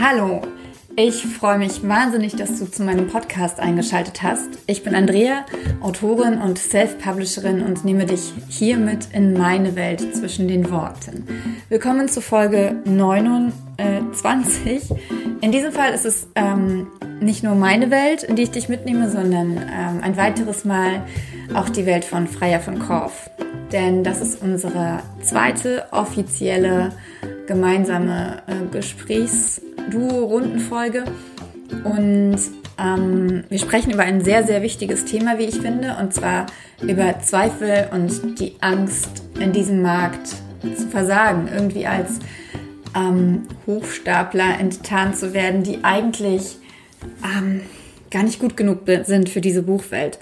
Hallo, ich freue mich wahnsinnig, dass du zu meinem Podcast eingeschaltet hast. Ich bin Andrea, Autorin und Self-Publisherin und nehme dich hiermit in meine Welt zwischen den Worten. Willkommen zu Folge 29. In diesem Fall ist es ähm, nicht nur meine Welt, in die ich dich mitnehme, sondern ähm, ein weiteres Mal auch die Welt von Freier von Korf. Denn das ist unsere zweite offizielle gemeinsame äh, Gesprächs-Duo-Rundenfolge. Und ähm, wir sprechen über ein sehr, sehr wichtiges Thema, wie ich finde, und zwar über Zweifel und die Angst, in diesem Markt zu versagen, irgendwie als ähm, Hochstapler enttarnt zu werden, die eigentlich ähm, gar nicht gut genug sind für diese Buchwelt.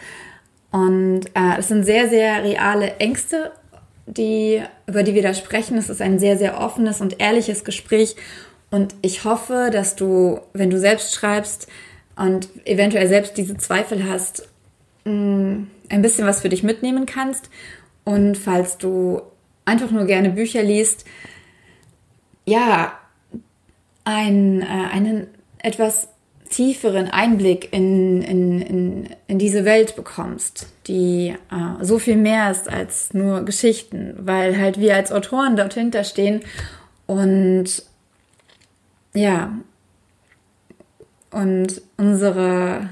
Und äh, es sind sehr, sehr reale Ängste, die, über die wir da sprechen. Es ist ein sehr, sehr offenes und ehrliches Gespräch. Und ich hoffe, dass du, wenn du selbst schreibst und eventuell selbst diese Zweifel hast, mm, ein bisschen was für dich mitnehmen kannst. Und falls du einfach nur gerne Bücher liest, ja, ein, äh, einen etwas tieferen Einblick in, in, in, in diese Welt bekommst, die äh, so viel mehr ist als nur Geschichten, weil halt wir als Autoren dort hinterstehen und ja, und unsere,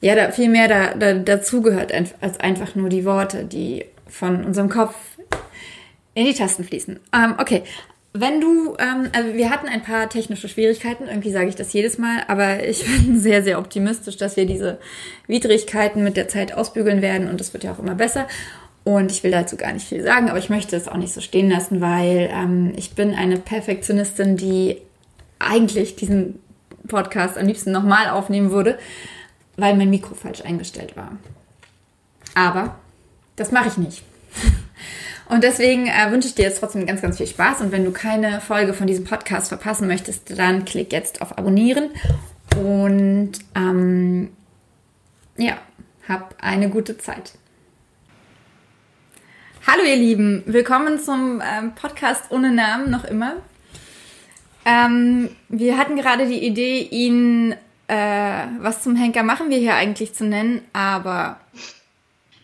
ja, da viel mehr da, da, dazugehört als einfach nur die Worte, die von unserem Kopf in die Tasten fließen. Ähm, okay, wenn du, ähm, also wir hatten ein paar technische Schwierigkeiten, irgendwie sage ich das jedes Mal, aber ich bin sehr, sehr optimistisch, dass wir diese Widrigkeiten mit der Zeit ausbügeln werden und es wird ja auch immer besser. Und ich will dazu gar nicht viel sagen, aber ich möchte es auch nicht so stehen lassen, weil ähm, ich bin eine Perfektionistin, die eigentlich diesen Podcast am liebsten nochmal aufnehmen würde, weil mein Mikro falsch eingestellt war. Aber das mache ich nicht. Und deswegen äh, wünsche ich dir jetzt trotzdem ganz, ganz viel Spaß. Und wenn du keine Folge von diesem Podcast verpassen möchtest, dann klick jetzt auf Abonnieren. Und ähm, ja, hab eine gute Zeit. Hallo ihr Lieben, willkommen zum ähm, Podcast ohne Namen noch immer. Ähm, wir hatten gerade die Idee, ihn äh, was zum Henker machen wir hier eigentlich zu nennen, aber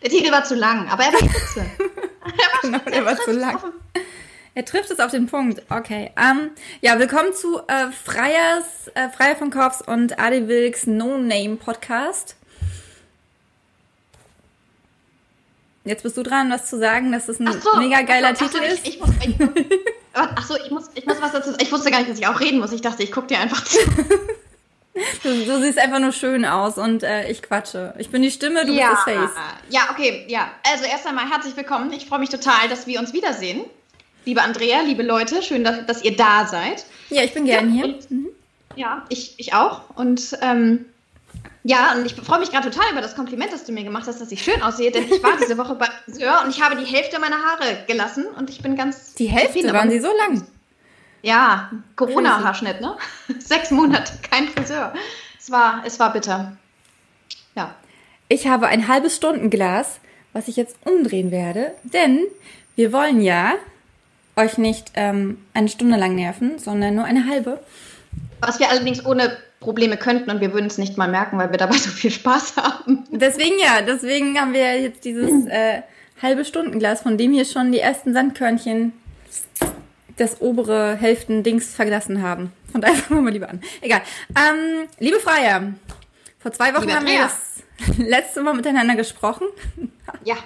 der Titel war zu lang, aber er war spitze. genau, der war zu lang. Er trifft es auf den Punkt. Okay. Ähm, ja, willkommen zu äh, Freiers, äh, Freier von Korfs und Adi Wilks No Name Podcast. Jetzt bist du dran, was zu sagen, dass es ein so, mega geiler so, Titel ist. Ich, ich muss, ich, ach so, ich muss, ich muss was dazu sagen. Ich wusste gar nicht, dass ich auch reden muss. Ich dachte, ich gucke dir einfach zu. Du, du, siehst einfach nur schön aus und äh, ich quatsche. Ich bin die Stimme, du ja, bist das Face. Ja, okay, ja. Also erst einmal herzlich willkommen. Ich freue mich total, dass wir uns wiedersehen. Liebe Andrea, liebe Leute, schön, dass, dass ihr da seid. Ja, ich bin gern ja, hier. Und, mhm. Ja, ich, ich auch. Und ähm, ja, und ich freue mich gerade total über das Kompliment, das du mir gemacht hast, dass ich schön aussehe, denn ich war diese Woche beim Friseur und ich habe die Hälfte meiner Haare gelassen und ich bin ganz. Die Hälfte? Waren sie so lang? Ja, Corona-Haarschnitt, ne? Sechs Monate, kein Friseur. Es war, es war bitter. Ja. Ich habe ein halbes Stundenglas, was ich jetzt umdrehen werde, denn wir wollen ja euch nicht ähm, eine Stunde lang nerven, sondern nur eine halbe. Was wir allerdings ohne Probleme könnten und wir würden es nicht mal merken, weil wir dabei so viel Spaß haben. Deswegen ja, deswegen haben wir jetzt dieses äh, halbe Stundenglas, von dem hier schon die ersten Sandkörnchen das obere Hälften-Dings verlassen haben. Von daher fangen wir mal lieber an. Egal. Ähm, liebe Freier, vor zwei Wochen haben wir das letzte Mal miteinander gesprochen. Ja.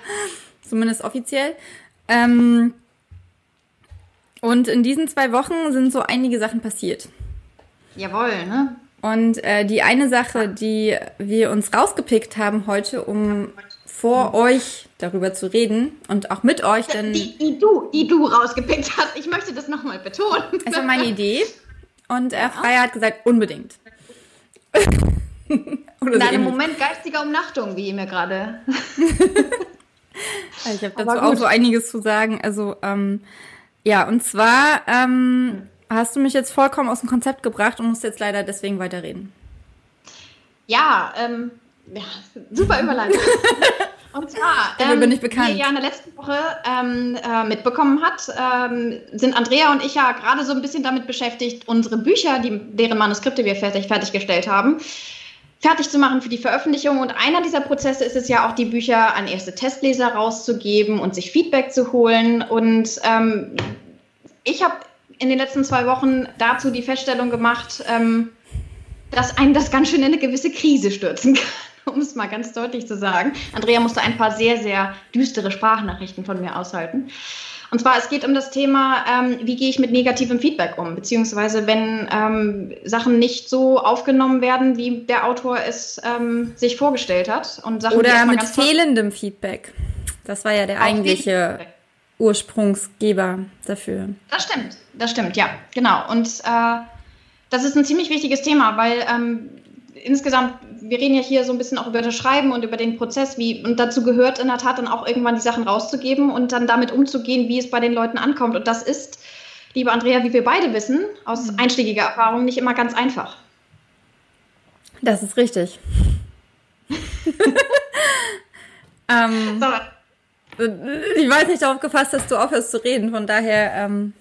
Zumindest offiziell. Ähm, und in diesen zwei Wochen sind so einige Sachen passiert. Jawohl, ne? Und äh, die eine Sache, die wir uns rausgepickt haben heute, um vor euch darüber zu reden und auch mit euch, denn die, die du, die du rausgepickt hast. Ich möchte das nochmal betonen. Es war meine Idee und äh, Freier hat gesagt unbedingt. Oder so Moment geistiger Umnachtung, wie ihr mir gerade. ich habe dazu auch so einiges zu sagen. Also ähm, ja, und zwar ähm, hast du mich jetzt vollkommen aus dem Konzept gebracht und musst jetzt leider deswegen weiterreden. Ja, ähm, ja, super Überleitung. Und zwar, ähm, bin ich bekannt. wie ihr ja in der letzten Woche ähm, äh, mitbekommen hat, ähm, sind Andrea und ich ja gerade so ein bisschen damit beschäftigt, unsere Bücher, die, deren Manuskripte wir fertig, fertiggestellt haben, fertig zu machen für die Veröffentlichung. Und einer dieser Prozesse ist es ja auch, die Bücher an erste Testleser rauszugeben und sich Feedback zu holen. Und ähm, ich habe in den letzten zwei Wochen dazu die Feststellung gemacht, ähm, dass einen das ganz schön in eine gewisse Krise stürzen kann um es mal ganz deutlich zu sagen. Andrea musste ein paar sehr, sehr düstere Sprachnachrichten von mir aushalten. Und zwar, es geht um das Thema, ähm, wie gehe ich mit negativem Feedback um, beziehungsweise wenn ähm, Sachen nicht so aufgenommen werden, wie der Autor es ähm, sich vorgestellt hat. Und Sachen, Oder mit fehlendem Feedback. Das war ja der eigentliche Ursprungsgeber dafür. Das stimmt, das stimmt, ja, genau. Und äh, das ist ein ziemlich wichtiges Thema, weil ähm, insgesamt, wir reden ja hier so ein bisschen auch über das Schreiben und über den Prozess, wie, und dazu gehört in der Tat dann auch irgendwann die Sachen rauszugeben und dann damit umzugehen, wie es bei den Leuten ankommt. Und das ist, liebe Andrea, wie wir beide wissen, aus mhm. einschlägiger Erfahrung nicht immer ganz einfach. Das ist richtig. ähm, so. Ich weiß nicht darauf gefasst, dass du aufhörst zu reden, von daher. Ähm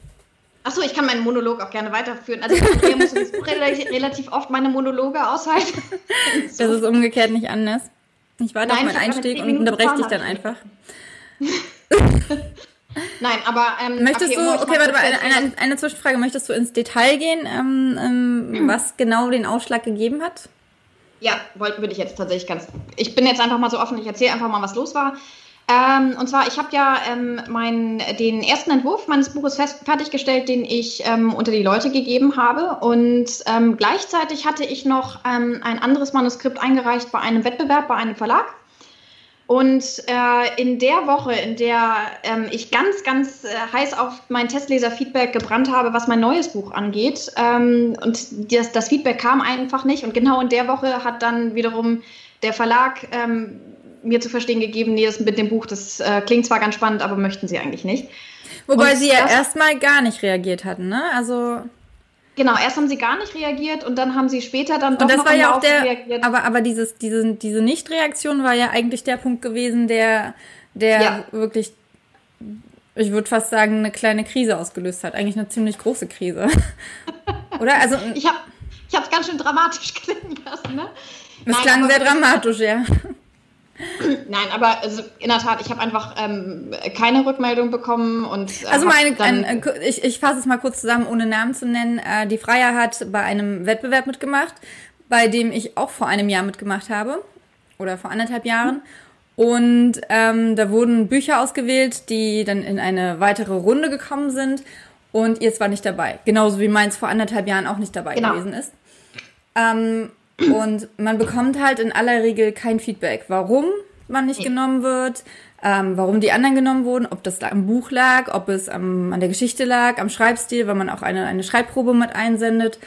Achso, ich kann meinen Monolog auch gerne weiterführen. Also ich muss relativ, relativ oft meine Monologe aushalten. so. Das ist umgekehrt nicht anders. Ich warte Nein, auf meinen Einstieg und unterbreche dich dann einfach. Nein, aber ähm, möchtest okay, du, okay, warte mal, eine, eine, eine, Zwischenfrage, möchtest du ins Detail gehen, ähm, ähm, hm. was genau den Ausschlag gegeben hat? Ja, wollte würde ich jetzt tatsächlich ganz. Ich bin jetzt einfach mal so offen, ich erzähle einfach mal, was los war. Ähm, und zwar, ich habe ja ähm, mein, den ersten Entwurf meines Buches fest, fertiggestellt, den ich ähm, unter die Leute gegeben habe. Und ähm, gleichzeitig hatte ich noch ähm, ein anderes Manuskript eingereicht bei einem Wettbewerb, bei einem Verlag. Und äh, in der Woche, in der ähm, ich ganz, ganz äh, heiß auf mein Testleser-Feedback gebrannt habe, was mein neues Buch angeht, und das, das, Feedback kam einfach nicht. Und genau in der Woche hat dann wiederum der Verlag mir zu verstehen gegeben, nee, das mit dem Buch, das äh, klingt zwar ganz spannend, aber möchten sie eigentlich nicht. Wobei und sie ja erstmal gar nicht reagiert hatten, ne? Also. Genau, erst haben sie gar nicht reagiert und dann haben sie später dann doch und das noch war ja auch der, reagiert. Aber, aber dieses, diese, diese Nicht-Reaktion war ja eigentlich der Punkt gewesen, der, der ja. wirklich, ich würde fast sagen, eine kleine Krise ausgelöst hat. Eigentlich eine ziemlich große Krise. Oder? Also, ich habe ich es ganz schön dramatisch klingen lassen, ne? Nein, klang sehr dramatisch, ja. Nein, aber also in der Tat, ich habe einfach ähm, keine Rückmeldung bekommen und äh, also meine, ein, ich, ich fasse es mal kurz zusammen, ohne Namen zu nennen. Äh, die Freier hat bei einem Wettbewerb mitgemacht, bei dem ich auch vor einem Jahr mitgemacht habe oder vor anderthalb Jahren. Und ähm, da wurden Bücher ausgewählt, die dann in eine weitere Runde gekommen sind. Und ihr war nicht dabei. Genauso wie meins vor anderthalb Jahren auch nicht dabei genau. gewesen ist. Ähm, und man bekommt halt in aller Regel kein Feedback, warum man nicht genommen wird, ähm, warum die anderen genommen wurden, ob das am Buch lag, ob es am, an der Geschichte lag, am Schreibstil, weil man auch eine, eine Schreibprobe mit einsendet.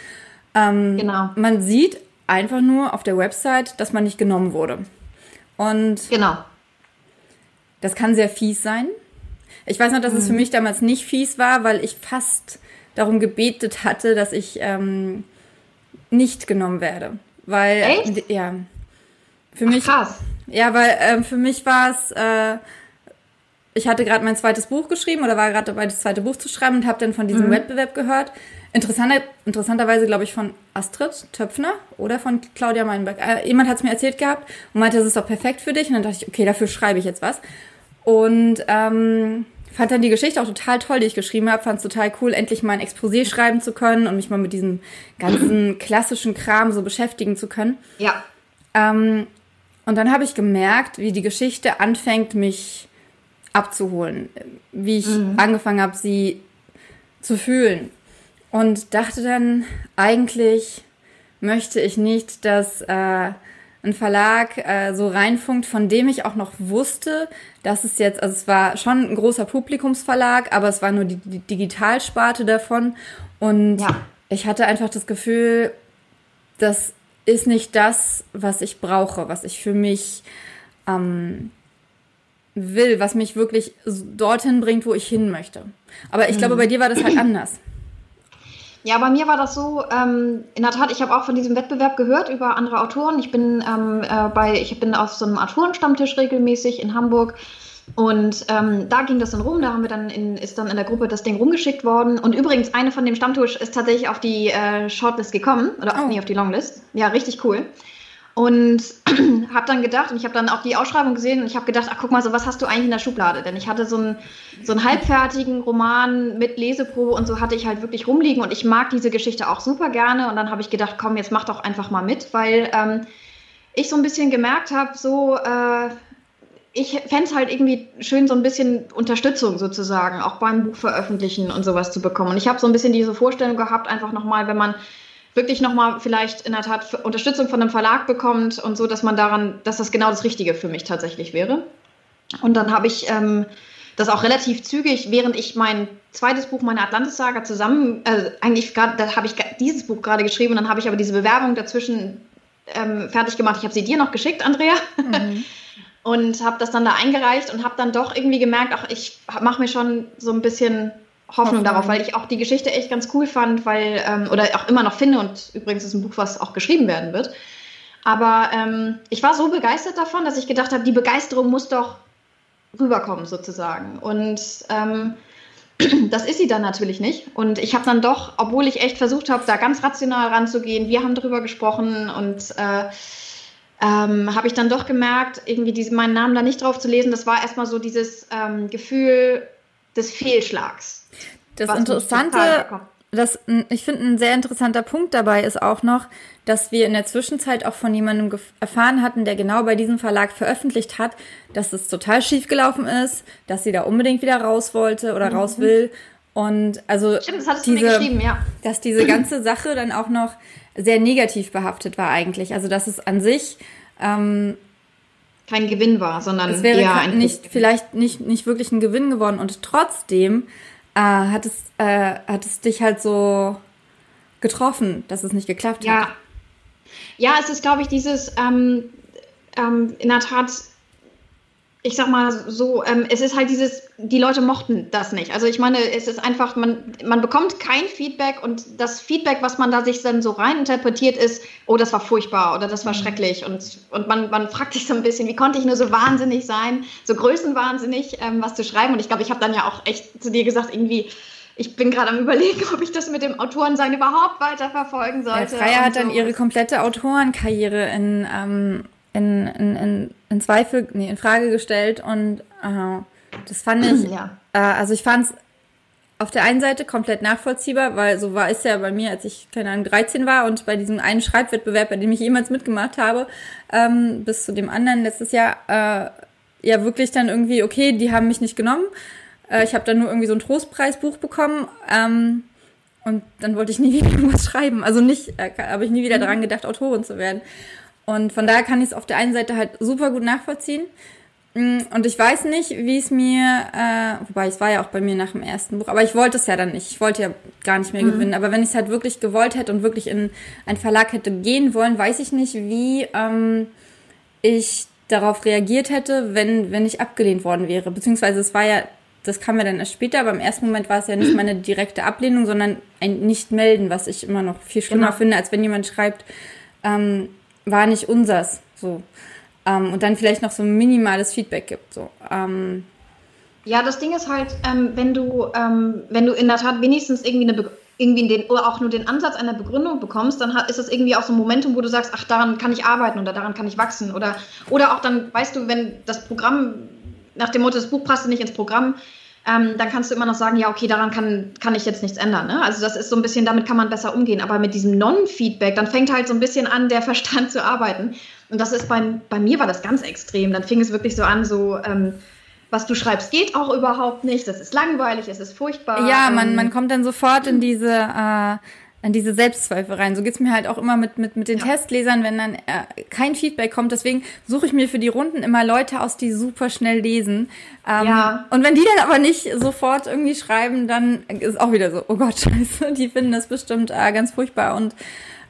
Ähm, genau. Man sieht einfach nur auf der Website, dass man nicht genommen wurde. Und genau. das kann sehr fies sein. Ich weiß noch, dass mhm. es für mhm. mich damals nicht fies war, weil ich fast darum gebetet hatte, dass ich ähm, nicht genommen werde. Weil, Echt? ja. Für mich. Ach, krass. Ja, weil äh, für mich war es, äh, ich hatte gerade mein zweites Buch geschrieben oder war gerade dabei, das zweite Buch zu schreiben und habe dann von diesem mhm. Wettbewerb gehört. Interessanter, interessanterweise, glaube ich, von Astrid Töpfner oder von Claudia Meinberg. Äh, jemand hat es mir erzählt gehabt und meinte, das ist doch perfekt für dich. Und dann dachte ich, okay, dafür schreibe ich jetzt was. Und ähm, fand dann die Geschichte auch total toll, die ich geschrieben habe. Fand es total cool, endlich mal ein Exposé schreiben zu können und mich mal mit diesem ganzen klassischen Kram so beschäftigen zu können. Ja. Ähm, und dann habe ich gemerkt, wie die Geschichte anfängt, mich abzuholen. Wie ich mhm. angefangen habe, sie zu fühlen. Und dachte dann, eigentlich möchte ich nicht, dass äh, ein Verlag äh, so reinfunkt, von dem ich auch noch wusste, dass es jetzt, also es war schon ein großer Publikumsverlag, aber es war nur die, die Digitalsparte davon. Und ja. ich hatte einfach das Gefühl, das ist nicht das, was ich brauche, was ich für mich ähm, will, was mich wirklich dorthin bringt, wo ich hin möchte. Aber ich mhm. glaube, bei dir war das halt anders. Ja, bei mir war das so, ähm, in der Tat, ich habe auch von diesem Wettbewerb gehört über andere Autoren. Ich bin ähm, äh, bei, ich bin auf so einem Autorenstammtisch regelmäßig in Hamburg. Und ähm, da ging das dann rum, da haben wir dann in, ist dann in der Gruppe das Ding rumgeschickt worden. Und übrigens, eine von dem Stammtisch ist tatsächlich auf die äh, Shortlist gekommen, oder oh. nee, auf die Longlist. Ja, richtig cool. Und habe dann gedacht, und ich habe dann auch die Ausschreibung gesehen und ich habe gedacht, ach guck mal, so was hast du eigentlich in der Schublade? Denn ich hatte so einen, so einen halbfertigen Roman mit Leseprobe und so hatte ich halt wirklich rumliegen und ich mag diese Geschichte auch super gerne. Und dann habe ich gedacht, komm, jetzt mach doch einfach mal mit, weil ähm, ich so ein bisschen gemerkt habe, so, äh, ich fände es halt irgendwie schön, so ein bisschen Unterstützung sozusagen, auch beim Buch veröffentlichen und sowas zu bekommen. Und ich habe so ein bisschen diese Vorstellung gehabt, einfach nochmal, wenn man wirklich nochmal vielleicht in der Tat Unterstützung von einem Verlag bekommt und so, dass man daran, dass das genau das Richtige für mich tatsächlich wäre. Und dann habe ich ähm, das auch relativ zügig, während ich mein zweites Buch, meine Atlantis-Saga, zusammen, äh, eigentlich gerade, da habe ich dieses Buch gerade geschrieben, dann habe ich aber diese Bewerbung dazwischen ähm, fertig gemacht. Ich habe sie dir noch geschickt, Andrea. Mhm. und habe das dann da eingereicht und habe dann doch irgendwie gemerkt, ach, ich mache mir schon so ein bisschen Hoffnung, darauf, weil ich auch die Geschichte echt ganz cool fand, weil, ähm, oder auch immer noch finde, und übrigens ist ein Buch, was auch geschrieben werden wird. Aber ähm, ich war so begeistert davon, dass ich gedacht habe, die Begeisterung muss doch rüberkommen, sozusagen. Und ähm, das ist sie dann natürlich nicht. Und ich habe dann doch, obwohl ich echt versucht habe, da ganz rational ranzugehen, wir haben darüber gesprochen und äh, ähm, habe ich dann doch gemerkt, irgendwie diese, meinen Namen da nicht drauf zu lesen, das war erstmal so dieses ähm, Gefühl des Fehlschlags. Das Interessante, das, ich finde, ein sehr interessanter Punkt dabei ist auch noch, dass wir in der Zwischenzeit auch von jemandem erfahren hatten, der genau bei diesem Verlag veröffentlicht hat, dass es total schief gelaufen ist, dass sie da unbedingt wieder raus wollte oder mhm. raus will. Und also Stimmt, das diese, ja. dass diese ganze Sache dann auch noch sehr negativ behaftet war eigentlich. Also dass es an sich ähm, kein Gewinn war, sondern es wäre eher ein nicht vielleicht nicht nicht wirklich ein Gewinn geworden und trotzdem äh, hat es äh, hat es dich halt so getroffen, dass es nicht geklappt ja. hat. Ja, es ist glaube ich dieses ähm, ähm, in der Tat ich sag mal so, ähm, es ist halt dieses, die Leute mochten das nicht. Also ich meine, es ist einfach, man, man bekommt kein Feedback und das Feedback, was man da sich dann so reininterpretiert, ist, oh, das war furchtbar oder das war mhm. schrecklich. Und, und man, man fragt sich so ein bisschen, wie konnte ich nur so wahnsinnig sein, so größenwahnsinnig, ähm, was zu schreiben. Und ich glaube, ich habe dann ja auch echt zu dir gesagt, irgendwie, ich bin gerade am überlegen, ob ich das mit dem Autorensein überhaupt weiter verfolgen sollte. Ja, Freya hat so. dann ihre komplette Autorenkarriere in ähm, in, in, in, in Zweifel, nee, in Frage gestellt und äh, das fand ich, ja. äh, also ich fand es auf der einen Seite komplett nachvollziehbar, weil so war es ja bei mir, als ich, keine Ahnung, 13 war und bei diesem einen Schreibwettbewerb, bei dem ich jemals mitgemacht habe, ähm, bis zu dem anderen letztes Jahr, äh, ja wirklich dann irgendwie, okay, die haben mich nicht genommen. Äh, ich habe dann nur irgendwie so ein Trostpreisbuch bekommen. Ähm, und dann wollte ich nie wieder irgendwas schreiben. Also nicht, äh, habe ich nie wieder mhm. daran gedacht, Autorin zu werden. Und von daher kann ich es auf der einen Seite halt super gut nachvollziehen. Mm, und ich weiß nicht, wie es mir, äh, wobei es war ja auch bei mir nach dem ersten Buch, aber ich wollte es ja dann nicht. Ich wollte ja gar nicht mehr mhm. gewinnen. Aber wenn ich es halt wirklich gewollt hätte und wirklich in einen Verlag hätte gehen wollen, weiß ich nicht, wie ähm, ich darauf reagiert hätte, wenn, wenn ich abgelehnt worden wäre. Beziehungsweise es war ja, das kam ja dann erst später, aber im ersten Moment war es ja nicht meine direkte Ablehnung, sondern ein Nicht-Melden, was ich immer noch viel schlimmer genau. finde, als wenn jemand schreibt, ähm, war nicht unsers. So. Ähm, und dann vielleicht noch so ein minimales Feedback gibt. So. Ähm, ja, das Ding ist halt, ähm, wenn du, ähm, wenn du in der Tat wenigstens irgendwie eine irgendwie den, oder auch nur den Ansatz einer Begründung bekommst, dann hat, ist das irgendwie auch so ein Momentum, wo du sagst, ach, daran kann ich arbeiten oder daran kann ich wachsen. Oder, oder auch dann, weißt du, wenn das Programm nach dem Motto, das Buch passt nicht ins Programm, ähm, dann kannst du immer noch sagen, ja, okay, daran kann, kann ich jetzt nichts ändern. Ne? Also das ist so ein bisschen, damit kann man besser umgehen. Aber mit diesem Non-Feedback, dann fängt halt so ein bisschen an, der Verstand zu arbeiten. Und das ist bei, bei mir war das ganz extrem. Dann fing es wirklich so an, so, ähm, was du schreibst, geht auch überhaupt nicht. Das ist langweilig, es ist furchtbar. Ja, man, ähm, man kommt dann sofort in diese äh, an diese Selbstzweifel rein. So geht's mir halt auch immer mit, mit, mit den ja. Testlesern, wenn dann äh, kein Feedback kommt. Deswegen suche ich mir für die Runden immer Leute aus, die super schnell lesen. Ähm, ja. Und wenn die dann aber nicht sofort irgendwie schreiben, dann ist auch wieder so, oh Gott, scheiße, die finden das bestimmt äh, ganz furchtbar. Und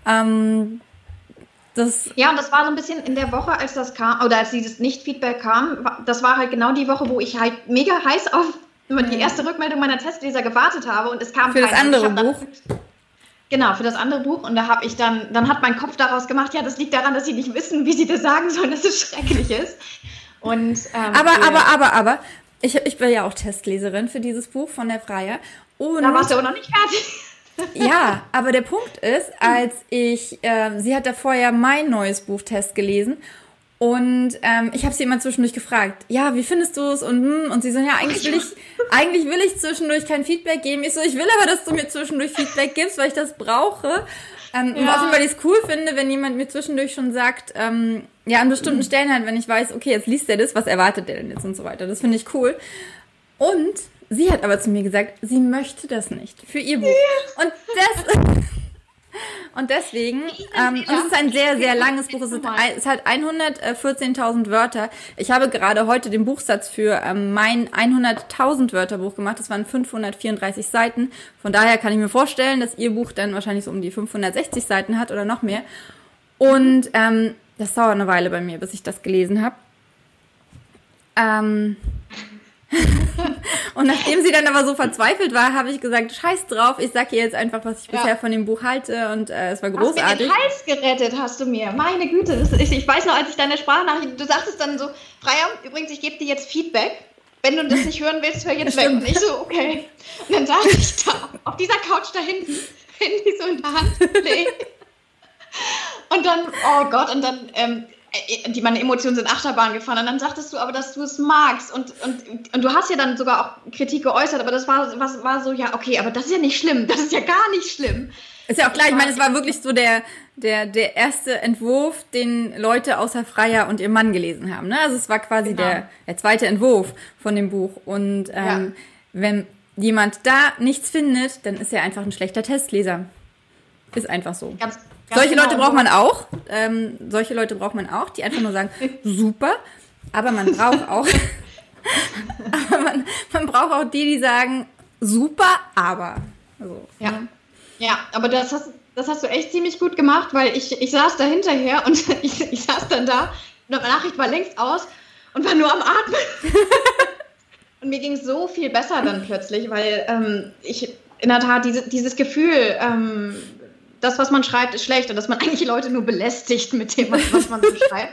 ähm, das ja, und das war so ein bisschen in der Woche, als das kam, oder als dieses Nicht-Feedback kam, das war halt genau die Woche, wo ich halt mega heiß auf die erste Rückmeldung meiner Testleser gewartet habe und es kam Für das andere Buch? Dann, Genau, für das andere Buch. Und da habe ich dann, dann hat mein Kopf daraus gemacht, ja, das liegt daran, dass sie nicht wissen, wie sie das sagen sollen, dass es schrecklich ist. Und, ähm, aber, aber, aber, aber, ich, ich bin ja auch Testleserin für dieses Buch von der Freier. Und da warst du aber noch nicht fertig. ja, aber der Punkt ist, als ich, äh, sie hat da vorher mein neues Buch Test gelesen und ähm, ich habe sie immer zwischendurch gefragt, ja, wie findest du es? Und, hm, und sie so, ja, eigentlich will ich, eigentlich will ich zwischendurch kein Feedback geben. Ich so, ich will aber, dass du mir zwischendurch Feedback gibst, weil ich das brauche. Ähm, ja. Und außerdem, weil ich es cool finde, wenn jemand mir zwischendurch schon sagt, ähm, ja, an bestimmten Stellen halt, wenn ich weiß, okay, jetzt liest er das, was erwartet der denn jetzt und so weiter. Das finde ich cool. Und sie hat aber zu mir gesagt, sie möchte das nicht für ihr Buch. Und das... Und deswegen, ähm, und es ist ein sehr, sehr langes Buch. Es, ist, es hat 114.000 Wörter. Ich habe gerade heute den Buchsatz für ähm, mein 100.000 Wörter Buch gemacht. Das waren 534 Seiten. Von daher kann ich mir vorstellen, dass ihr Buch dann wahrscheinlich so um die 560 Seiten hat oder noch mehr. Und ähm, das dauert eine Weile bei mir, bis ich das gelesen habe. Ähm, und nachdem sie dann aber so verzweifelt war, habe ich gesagt, scheiß drauf, ich sag ihr jetzt einfach, was ich ja. bisher von dem Buch halte und äh, es war großartig. Hast mir den Hals gerettet hast du mir, meine Güte. Das, ich, ich weiß noch, als ich deine Sprachnachricht, du sagtest dann so, Freier, übrigens, ich gebe dir jetzt Feedback. Wenn du das nicht hören willst, hör jetzt weg. Und ich so, okay. Und dann saß ich da, auf dieser Couch da hinten, Handy so in der Hand, Und dann, oh Gott, und dann ähm, äh, die meine Emotionen sind Achterbahn gefahren. Und dann sagtest du aber, dass du es magst. Und, und, und du hast ja dann sogar auch Kritik geäußert, aber das war, was, war so, ja, okay, aber das ist ja nicht schlimm. Das ist ja gar nicht schlimm. Ist ja auch klar, ich meine, es war wirklich so der, der, der erste Entwurf, den Leute außer Freier und ihr Mann gelesen haben. Ne? Also es war quasi genau. der, der zweite Entwurf von dem Buch. Und ähm, ja. wenn jemand da nichts findet, dann ist er einfach ein schlechter Testleser. Ist einfach so. Ganz, solche genau. Leute braucht man auch. Ähm, solche Leute braucht man auch, die einfach nur sagen, super. Aber man braucht auch, aber man, man braucht auch die, die sagen, super, aber. Also, ja. Ne? Ja, aber das hast, das hast du echt ziemlich gut gemacht, weil ich, ich saß da hinterher und ich, ich saß dann da, die Nachricht war längst aus und war nur am Atmen. und mir ging es so viel besser dann plötzlich, weil ähm, ich in der Tat diese, dieses Gefühl, ähm, das, was man schreibt, ist schlecht und dass man eigentlich Leute nur belästigt mit dem, was man so schreibt.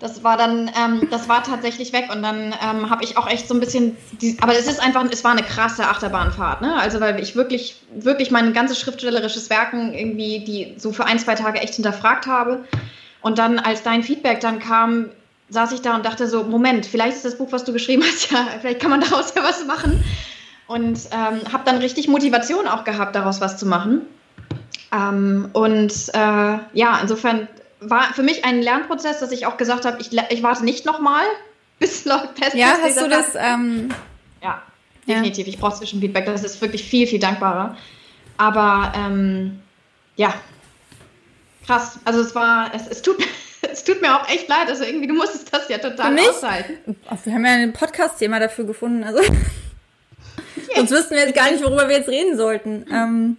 Das war dann, ähm, das war tatsächlich weg und dann ähm, habe ich auch echt so ein bisschen, die, aber es ist einfach, es war eine krasse Achterbahnfahrt, ne? Also weil ich wirklich, wirklich mein ganzes schriftstellerisches Werken irgendwie, die so für ein, zwei Tage echt hinterfragt habe. Und dann, als dein Feedback dann kam, saß ich da und dachte so, Moment, vielleicht ist das Buch, was du geschrieben hast, ja, vielleicht kann man daraus ja was machen. Und ähm, habe dann richtig Motivation auch gehabt, daraus was zu machen. Ähm, und äh, ja, insofern war für mich ein Lernprozess, dass ich auch gesagt habe, ich, ich warte nicht nochmal, bis Leute Test Ja, hast du das? Ähm, ja, definitiv. Ja. Ich brauche Zwischenfeedback. Das ist wirklich viel, viel dankbarer. Aber ähm, ja, krass. Also es war, es, es tut es tut mir auch echt leid. Also irgendwie, du musstest das ja total Für aushalten. Wir haben ja ein Podcast-Thema dafür gefunden. Also yes. sonst wüssten wir jetzt gar nicht, worüber wir jetzt reden sollten. Ähm,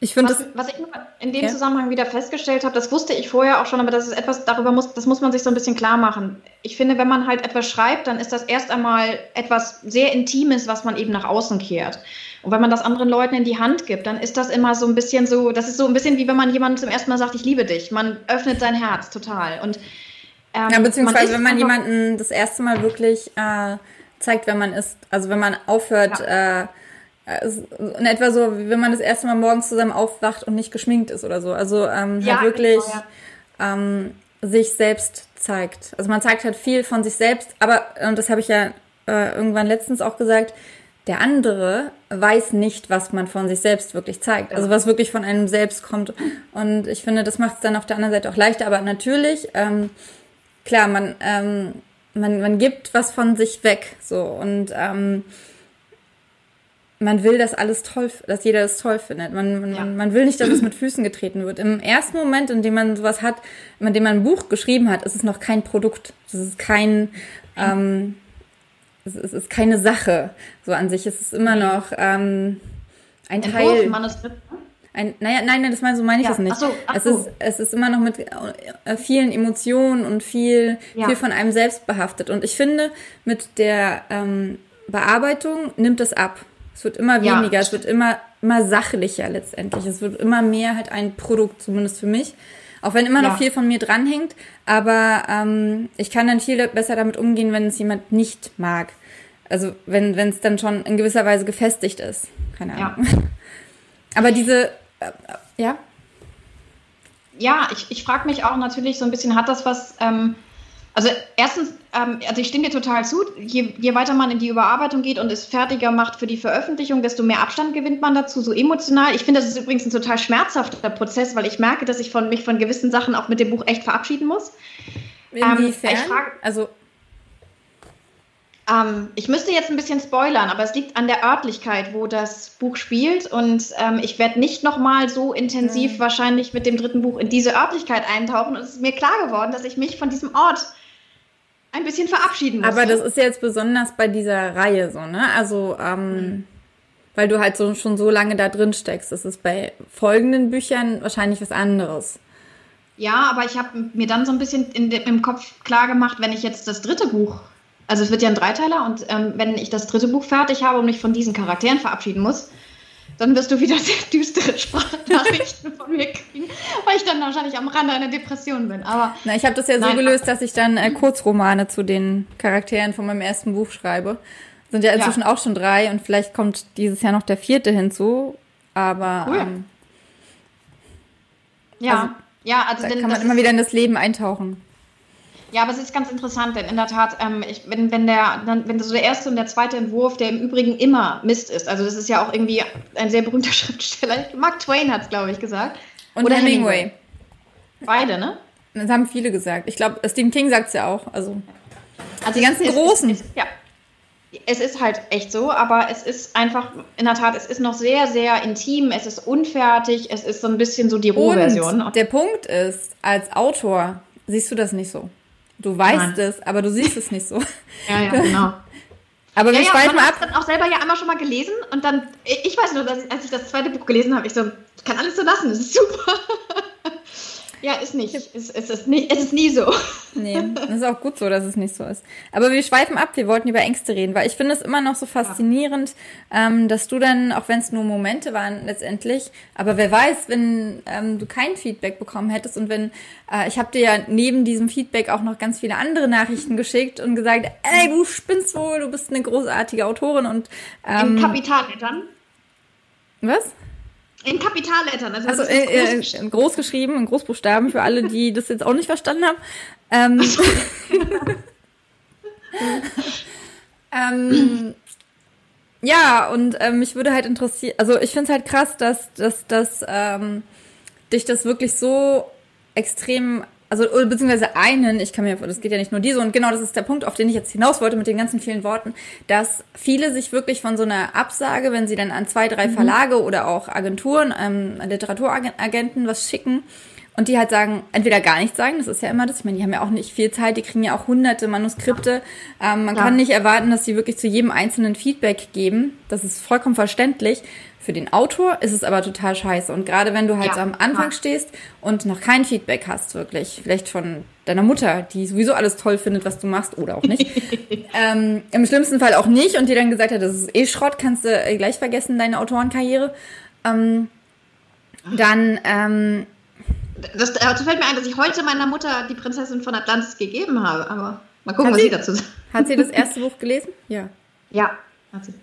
ich finde was, was ich in dem ja. Zusammenhang wieder festgestellt habe, das wusste ich vorher auch schon, aber das ist etwas, darüber muss, das muss man sich so ein bisschen klar machen. Ich finde, wenn man halt etwas schreibt, dann ist das erst einmal etwas sehr Intimes, was man eben nach außen kehrt. Und wenn man das anderen Leuten in die Hand gibt, dann ist das immer so ein bisschen so, das ist so ein bisschen wie wenn man jemandem zum ersten Mal sagt, ich liebe dich. Man öffnet sein Herz total. Und, ähm, ja, beziehungsweise man wenn man jemanden das erste Mal wirklich äh, zeigt, wenn man ist, also wenn man aufhört, ja. äh, in etwa so, wie wenn man das erste Mal morgens zusammen aufwacht und nicht geschminkt ist oder so. Also ähm, ja, halt wirklich genau, ja. ähm, sich selbst zeigt. Also man zeigt halt viel von sich selbst, aber, und das habe ich ja äh, irgendwann letztens auch gesagt, der andere weiß nicht, was man von sich selbst wirklich zeigt. Also was wirklich von einem selbst kommt. Und ich finde, das macht es dann auf der anderen Seite auch leichter. Aber natürlich, ähm, klar, man, ähm, man, man gibt was von sich weg. So und ähm, man will, dass alles toll, dass jeder das toll findet. Man, man, ja. man will nicht, dass es mit Füßen getreten wird. Im ersten Moment, in dem man sowas hat, in dem man ein Buch geschrieben hat, ist es noch kein Produkt. Es ist kein, ähm, es ist keine Sache so an sich. Es ist immer noch ähm, ein Entwurf, Teil. Manuskript. Ein, naja, nein, nein, das meine, so meine ich ja. das nicht. Ach so, ach es, ist, es ist immer noch mit äh, vielen Emotionen und viel, ja. viel von einem selbst behaftet. Und ich finde, mit der ähm, Bearbeitung nimmt es ab. Es wird immer weniger, ja. es wird immer immer sachlicher letztendlich. Es wird immer mehr halt ein Produkt, zumindest für mich. Auch wenn immer noch ja. viel von mir dranhängt, aber ähm, ich kann dann viel besser damit umgehen, wenn es jemand nicht mag. Also wenn es dann schon in gewisser Weise gefestigt ist. Keine Ahnung. Ja. Aber diese, äh, ja? Ja, ich, ich frage mich auch natürlich so ein bisschen, hat das was, ähm, also erstens, ähm, also ich stimme dir total zu, je, je weiter man in die Überarbeitung geht und es fertiger macht für die Veröffentlichung, desto mehr Abstand gewinnt man dazu, so emotional. Ich finde, das ist übrigens ein total schmerzhafter Prozess, weil ich merke, dass ich von mich von gewissen Sachen auch mit dem Buch echt verabschieden muss. Inwiefern? Ähm, frage, also ähm, ich müsste jetzt ein bisschen spoilern, aber es liegt an der Örtlichkeit, wo das Buch spielt. Und ähm, ich werde nicht nochmal so intensiv mhm. wahrscheinlich mit dem dritten Buch in diese Örtlichkeit eintauchen. Und es ist mir klar geworden, dass ich mich von diesem Ort ein bisschen verabschieden muss. Aber das ist jetzt besonders bei dieser Reihe so, ne? Also, ähm, mhm. weil du halt so, schon so lange da drin steckst. Das ist bei folgenden Büchern wahrscheinlich was anderes. Ja, aber ich habe mir dann so ein bisschen in, im Kopf klar gemacht, wenn ich jetzt das dritte Buch also es wird ja ein Dreiteiler und ähm, wenn ich das dritte Buch fertig habe und mich von diesen Charakteren verabschieden muss, dann wirst du wieder sehr düstere Sprachnachrichten von mir kriegen, weil ich dann wahrscheinlich am Rande einer Depression bin. Aber Na, ich habe das ja so nein, gelöst, dass ich dann äh, Kurzromane zu den Charakteren von meinem ersten Buch schreibe. Sind ja inzwischen ja. auch schon drei und vielleicht kommt dieses Jahr noch der vierte hinzu. Aber cool. ähm, ja, also, ja, also da kann man immer wieder in das Leben eintauchen. Ja, aber es ist ganz interessant, denn in der Tat, ähm, ich, wenn, wenn, der, dann, wenn so der erste und der zweite Entwurf, der im Übrigen immer Mist ist, also das ist ja auch irgendwie ein sehr berühmter Schriftsteller, Mark Twain hat es, glaube ich, gesagt. Und Oder Hemingway. Hemingway. Beide, ne? Das haben viele gesagt. Ich glaube, Stephen King sagt es ja auch. Also, also die ganzen ist, Großen. Ist, ist, ja. Es ist halt echt so, aber es ist einfach, in der Tat, es ist noch sehr, sehr intim, es ist unfertig, es ist so ein bisschen so die Rohversion. Und der Punkt ist, als Autor siehst du das nicht so. Du weißt Nein. es, aber du siehst es nicht so. Ja, ja, genau. aber wir ja, ja, ab. Ich habe auch selber ja einmal schon mal gelesen und dann, ich weiß nur, dass ich, als ich das zweite Buch gelesen habe, ich so, ich kann alles so lassen, das ist super. Ja, ist nicht. Es, es, ist nie, es ist nie so. Nee, das ist auch gut so, dass es nicht so ist. Aber wir schweifen ab, wir wollten über Ängste reden, weil ich finde es immer noch so faszinierend, ja. ähm, dass du dann, auch wenn es nur Momente waren letztendlich, aber wer weiß, wenn ähm, du kein Feedback bekommen hättest und wenn, äh, ich habe dir ja neben diesem Feedback auch noch ganz viele andere Nachrichten geschickt und gesagt, ey, du spinnst wohl, du bist eine großartige Autorin und ähm, In Kapitallettern? Was? In Kapitallettern, also, also äh, groß, äh, groß geschrieben, in Großbuchstaben, für alle, die das jetzt auch nicht verstanden haben. Ähm, ähm, ja, und ähm, mich würde halt interessieren, also ich finde es halt krass, dass, dass, dass ähm, dich das wirklich so extrem also beziehungsweise einen, ich kann mir, das geht ja nicht nur diese, und genau das ist der Punkt, auf den ich jetzt hinaus wollte mit den ganzen vielen Worten, dass viele sich wirklich von so einer Absage, wenn sie dann an zwei, drei mhm. Verlage oder auch Agenturen, ähm, Literaturagenten was schicken, und die halt sagen, entweder gar nichts sagen, das ist ja immer das, ich meine, die haben ja auch nicht viel Zeit, die kriegen ja auch hunderte Manuskripte. Ähm, man ja. kann nicht erwarten, dass sie wirklich zu jedem einzelnen Feedback geben. Das ist vollkommen verständlich. Für den Autor ist es aber total scheiße. Und gerade wenn du halt ja, so am Anfang ja. stehst und noch kein Feedback hast, wirklich, vielleicht von deiner Mutter, die sowieso alles toll findet, was du machst, oder auch nicht. ähm, Im schlimmsten Fall auch nicht und die dann gesagt hat, das ist eh Schrott, kannst du äh, gleich vergessen, deine Autorenkarriere. Ähm, dann, ähm, das, dazu fällt mir ein, dass ich heute meiner Mutter die Prinzessin von Atlantis gegeben habe, aber mal gucken, was sie, sie dazu sagt. Hat sie das erste Buch gelesen? Ja. Ja, hat sie.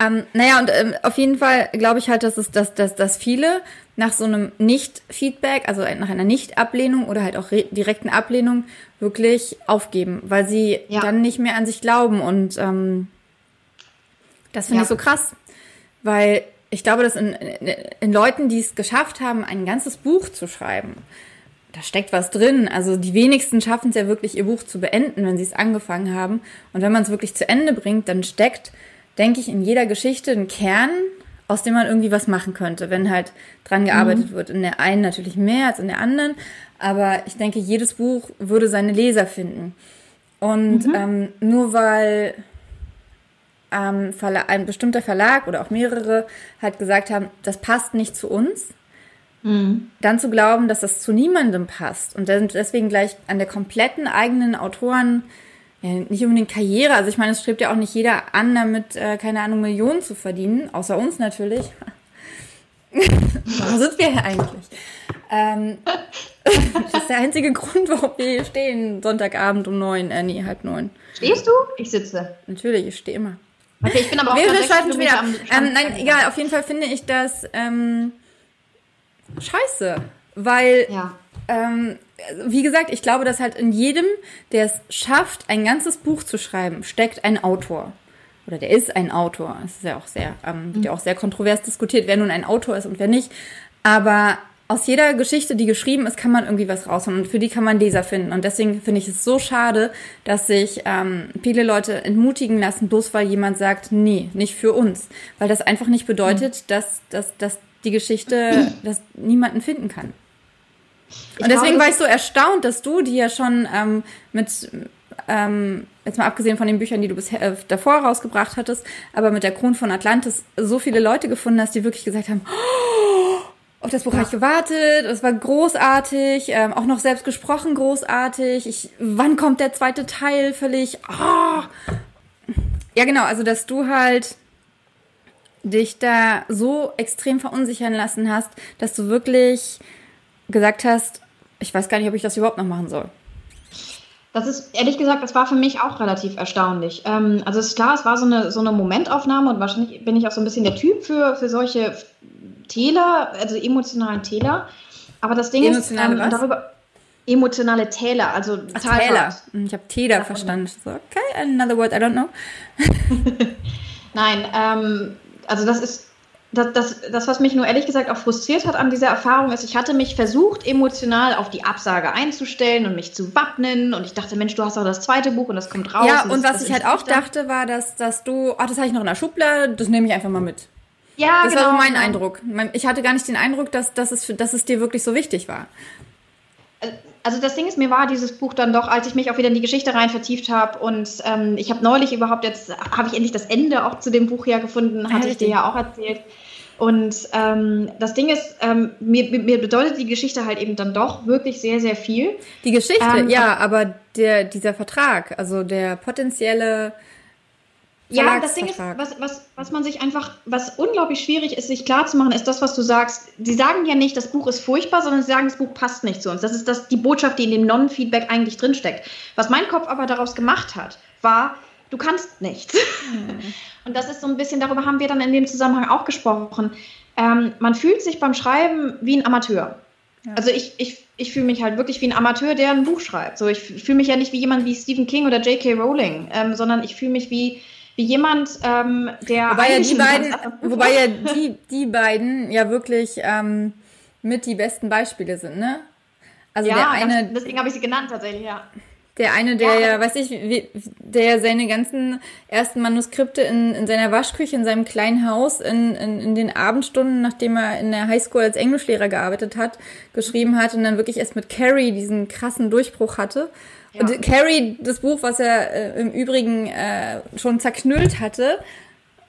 Ähm, naja, und ähm, auf jeden Fall glaube ich halt, dass es, dass, dass, dass viele nach so einem Nicht-Feedback, also nach einer Nicht-Ablehnung oder halt auch direkten Ablehnung wirklich aufgeben, weil sie ja. dann nicht mehr an sich glauben. Und ähm, das finde ja. ich so krass, weil ich glaube, dass in, in, in Leuten, die es geschafft haben, ein ganzes Buch zu schreiben, da steckt was drin. Also die wenigsten schaffen es ja wirklich, ihr Buch zu beenden, wenn sie es angefangen haben. Und wenn man es wirklich zu Ende bringt, dann steckt denke ich, in jeder Geschichte einen Kern, aus dem man irgendwie was machen könnte, wenn halt dran gearbeitet mhm. wird. In der einen natürlich mehr als in der anderen, aber ich denke, jedes Buch würde seine Leser finden. Und mhm. ähm, nur weil ähm, ein bestimmter Verlag oder auch mehrere halt gesagt haben, das passt nicht zu uns, mhm. dann zu glauben, dass das zu niemandem passt und deswegen gleich an der kompletten eigenen Autoren ja, nicht unbedingt Karriere. Also ich meine, es strebt ja auch nicht jeder an, damit, äh, keine Ahnung, Millionen zu verdienen, außer uns natürlich. Wo sind wir hier eigentlich? Ähm, das ist der einzige Grund, warum wir hier stehen, Sonntagabend um neun, äh, nee, halb neun. Stehst du? Ich sitze. Natürlich, ich stehe immer. Okay, ich bin aber auch sechs schalten schon wieder. Ähm, nein, egal, auf jeden Fall finde ich das ähm, scheiße. Weil Ja. ähm, wie gesagt, ich glaube, dass halt in jedem, der es schafft, ein ganzes Buch zu schreiben, steckt ein Autor. Oder der ist ein Autor. Es ist ja auch sehr, ähm, wird ja auch sehr kontrovers diskutiert, wer nun ein Autor ist und wer nicht. Aber aus jeder Geschichte, die geschrieben ist, kann man irgendwie was rausholen und für die kann man Leser finden. Und deswegen finde ich es so schade, dass sich ähm, viele Leute entmutigen lassen, bloß weil jemand sagt, nee, nicht für uns. Weil das einfach nicht bedeutet, dass, dass, dass die Geschichte, dass niemanden finden kann. Und deswegen glaube, war ich so erstaunt, dass du, die ja schon ähm, mit, ähm, jetzt mal abgesehen von den Büchern, die du bisher äh, davor rausgebracht hattest, aber mit der Kron von Atlantis so viele Leute gefunden hast, die wirklich gesagt haben, oh, auf das Buch habe ich gewartet, es war großartig, ähm, auch noch selbst gesprochen großartig. Ich, wann kommt der zweite Teil? Völlig. Oh. Ja, genau, also dass du halt dich da so extrem verunsichern lassen hast, dass du wirklich gesagt hast, ich weiß gar nicht, ob ich das überhaupt noch machen soll. Das ist, ehrlich gesagt, das war für mich auch relativ erstaunlich. Ähm, also es ist klar, es war so eine, so eine Momentaufnahme und wahrscheinlich bin ich auch so ein bisschen der Typ für, für solche Täler, also emotionalen Täler. Aber das Ding Emotionale ist, was? darüber emotionale Täler, also Ach. Täler. Hm, Ich habe Täler verstanden. So, okay, another word, I don't know. Nein, ähm, also das ist das, das, das, was mich nur ehrlich gesagt auch frustriert hat an dieser Erfahrung, ist, ich hatte mich versucht, emotional auf die Absage einzustellen und mich zu wappnen. Und ich dachte, Mensch, du hast auch das zweite Buch und das kommt raus. Ja, und und was ich halt auch dachte, war, dass, dass du, ach, das habe ich noch in der Schublade, das nehme ich einfach mal mit. Ja, Das genau, war so mein genau. Eindruck. Ich hatte gar nicht den Eindruck, dass, dass, es, dass es dir wirklich so wichtig war. Also das Ding ist, mir war dieses Buch dann doch, als ich mich auch wieder in die Geschichte rein vertieft habe und ähm, ich habe neulich überhaupt jetzt, habe ich endlich das Ende auch zu dem Buch ja gefunden, hatte ich dir ja auch erzählt. Und ähm, das Ding ist, ähm, mir, mir bedeutet die Geschichte halt eben dann doch wirklich sehr, sehr viel. Die Geschichte, Ähm, ja, aber der, dieser Vertrag, also der potenzielle Ja, das Ding ist, was, was, was man sich einfach, was unglaublich schwierig ist, sich klarzumachen, ist das, was du sagst. Sie sagen ja nicht, das Buch ist furchtbar, sondern sie sagen, das Buch passt nicht zu uns. Das ist das, die Botschaft, die in dem Non-Feedback eigentlich drinsteckt. Was mein Kopf aber daraus gemacht hat, war, du kannst nichts. Und das ist so ein bisschen, darüber haben wir dann in dem Zusammenhang auch gesprochen. Ähm, man fühlt sich beim Schreiben wie ein Amateur. Also ich, ich, ich fühle mich halt wirklich wie ein Amateur, der ein Buch schreibt. So, ich fühle mich ja nicht wie jemand wie Stephen King oder J.K. Rowling, ähm, sondern ich fühle mich wie, wie jemand, ähm, der. Wobei ja die beiden, wobei ja die, die beiden ja wirklich ähm, mit die besten Beispiele sind, ne? Also ja, der eine, deswegen habe ich sie genannt tatsächlich, ja. Der eine, der Ja. ja, weiß ich, wie, der seine ganzen ersten Manuskripte in, in seiner Waschküche in seinem kleinen Haus in, in, in den Abendstunden, nachdem er in der Highschool als Englischlehrer gearbeitet hat, geschrieben hat und dann wirklich erst mit Carrie diesen krassen Durchbruch hatte. Und Ja. Carrie, das Buch, was er äh, im Übrigen äh, schon zerknüllt hatte,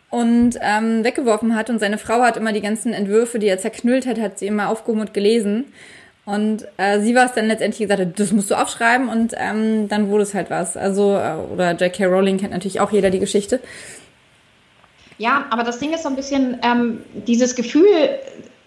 und ähm, weggeworfen hat. Und seine Frau hat immer die ganzen Entwürfe, die er zerknüllt hat, hat sie immer aufgehoben und gelesen. Und äh, sie war es dann letztendlich gesagt, hat, das musst du aufschreiben und ähm, dann wurde es halt was. Also, äh, oder J.K. Rowling kennt natürlich auch jeder die Geschichte. Ja, aber das Ding ist so ein bisschen ähm, dieses Gefühl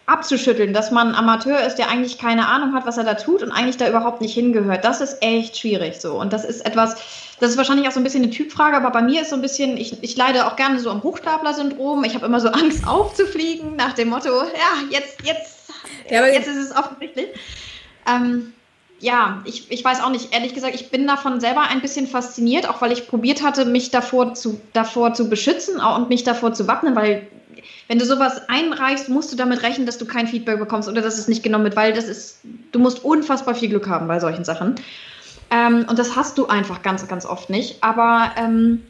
abzuschütteln, dass man Amateur ist, der eigentlich keine Ahnung hat, was er da tut und eigentlich da überhaupt nicht hingehört. Das ist echt schwierig so. Und das ist etwas, das ist wahrscheinlich auch so ein bisschen eine Typfrage, aber bei mir ist so ein bisschen, ich, ich leide auch gerne so am Hochstapler-Syndrom. Ich habe immer so Angst aufzufliegen nach dem Motto, ja, jetzt, jetzt, Ja, aber- jetzt ist es offensichtlich. Ähm, ja, ich, ich weiß auch nicht, ehrlich gesagt, ich bin davon selber ein bisschen fasziniert, auch weil ich probiert hatte, mich davor zu, davor zu beschützen und mich davor zu wappnen, weil wenn du sowas einreichst, musst du damit rechnen, dass du kein Feedback bekommst oder dass es nicht genommen wird, weil das ist, du musst unfassbar viel Glück haben bei solchen Sachen. Ähm, und das hast du einfach ganz, ganz oft nicht. Aber ähm,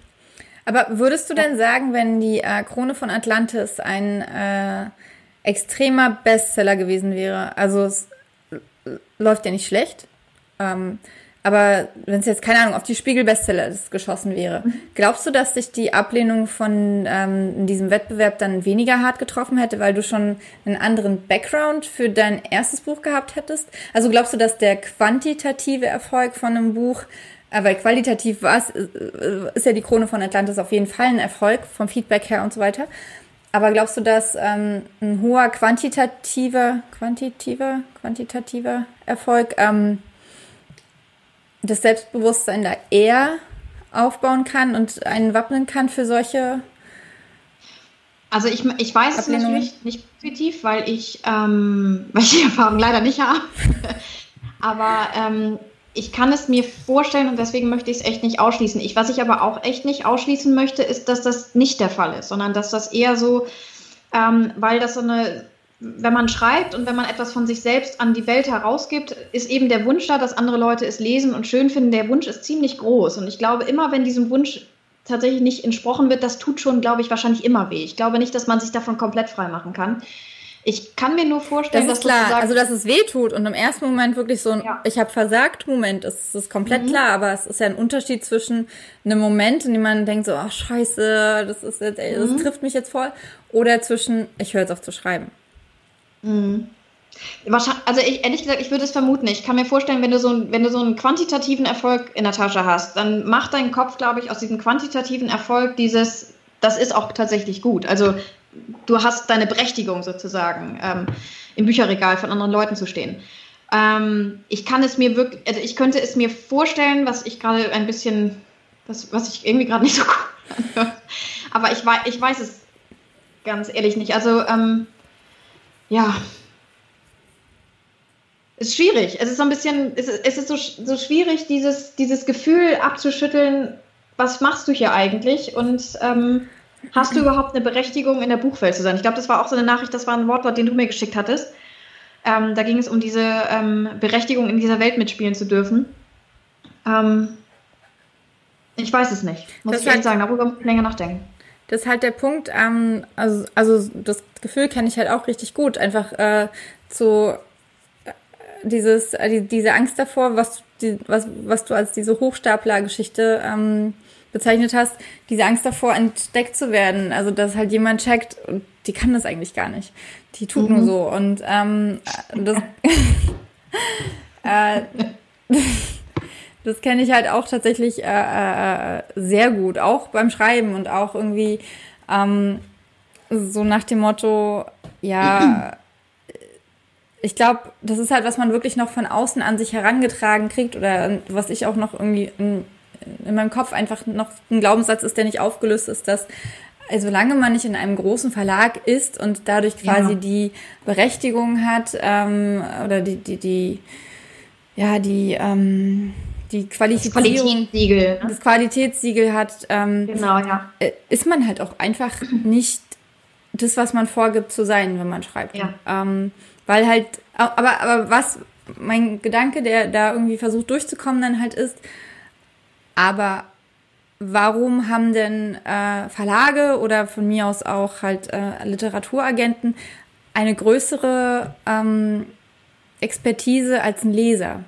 Aber würdest du denn sagen, wenn die äh, Krone von Atlantis ein äh, extremer Bestseller gewesen wäre, also es äh, läuft ja nicht schlecht, ähm, aber wenn es jetzt, keine Ahnung, auf die Spiegel-Bestseller geschossen wäre, glaubst du, dass dich die Ablehnung von ähm, diesem Wettbewerb dann weniger hart getroffen hätte, weil du schon einen anderen Background für dein erstes Buch gehabt hättest? Also glaubst du, dass der quantitative Erfolg von einem Buch weil qualitativ war es, äh, ist ja die Krone von Atlantis auf jeden Fall ein Erfolg vom Feedback her und so weiter. Aber glaubst du, dass ähm, ein hoher quantitativer, quantitativer, quantitativer Erfolg ähm, das Selbstbewusstsein da eher aufbauen kann und einen wappnen kann für solche also ich, ich weiß es natürlich nicht positiv, weil ich, ähm, weil ich die Erfahrung leider nicht habe. aber ähm, ich kann es mir vorstellen und deswegen möchte ich es echt nicht ausschließen. Ich, was ich aber auch echt nicht ausschließen möchte, ist, dass das nicht der Fall ist, sondern dass das eher so, ähm, weil das so eine, wenn man schreibt und wenn man etwas von sich selbst an die Welt herausgibt, ist eben der Wunsch da, dass andere Leute es lesen und schön finden. Der Wunsch ist ziemlich groß und ich glaube, immer wenn diesem Wunsch tatsächlich nicht entsprochen wird, das tut schon, glaube ich, wahrscheinlich immer weh. Ich glaube nicht, dass man sich davon komplett frei machen kann. Ich kann mir nur vorstellen, das ist dass klar, also dass es weh tut und im ersten Moment wirklich so ein ja. ich habe versagt Moment, ist, ist komplett mhm. klar, aber es ist ja ein Unterschied zwischen einem Moment, in dem man denkt so, ach scheiße, das ist jetzt, ey, das mhm. trifft mich jetzt voll, oder zwischen ich höre jetzt auf zu schreiben. Mhm. Also ich, ehrlich gesagt, ich würde es vermuten. Ich kann mir vorstellen, wenn du, so, wenn du so einen quantitativen Erfolg in der Tasche hast, dann macht dein Kopf, glaube ich, aus diesem quantitativen Erfolg dieses, das ist auch tatsächlich gut. Also du hast deine Berechtigung sozusagen, ähm, im Bücherregal von anderen Leuten zu stehen. Ähm, ich kann es mir wirklich, also ich könnte es mir vorstellen, was ich gerade ein bisschen, was, was ich irgendwie gerade nicht so gut anhört. Aber ich, ich weiß es ganz ehrlich nicht. Also, ähm, ja, ist schwierig. Es ist so ein bisschen, es ist, es ist so, so schwierig, dieses, dieses Gefühl abzuschütteln, was machst du hier eigentlich und ähm, hast du überhaupt eine Berechtigung, in der Buchwelt zu sein? Ich glaube, das war auch so eine Nachricht, das war ein Wortwort, den du mir geschickt hattest. Ähm, da ging es um diese ähm, Berechtigung, in dieser Welt mitspielen zu dürfen. Ähm, ich weiß es nicht, muss das ich halt, sagen. Darüber muss ich länger nachdenken. Das ist halt der Punkt, ähm, also, also das Gefühl kenne ich halt auch richtig gut, einfach äh, zu dieses, äh, diese Angst davor, was, die, was, was du als diese Hochstapler-Geschichte ähm, bezeichnet hast, diese Angst davor, entdeckt zu werden. Also, dass halt jemand checkt und die kann das eigentlich gar nicht. Die tut mhm. nur so. Und ähm, das, äh, das kenne ich halt auch tatsächlich äh, äh, sehr gut, auch beim Schreiben und auch irgendwie ähm, so nach dem Motto, ja, ich glaube, das ist halt, was man wirklich noch von außen an sich herangetragen kriegt oder was ich auch noch irgendwie in, in meinem Kopf einfach noch ein Glaubenssatz ist, der nicht aufgelöst ist, dass also solange man nicht in einem großen Verlag ist und dadurch quasi ja. die Berechtigung hat ähm, oder die, die, die, ja, die, ähm, die Qualifizierung, das Qualitätssiegel, ne? das Qualitätssiegel hat, ähm, genau, ja. Äh, ist man halt auch einfach nicht das, was man vorgibt zu sein, wenn man schreibt. Ja. Ähm, weil halt, aber, aber was mein Gedanke, der da irgendwie versucht durchzukommen, dann halt ist, aber warum haben denn äh, Verlage oder von mir aus auch halt äh, Literaturagenten eine größere ähm, Expertise als ein Leser?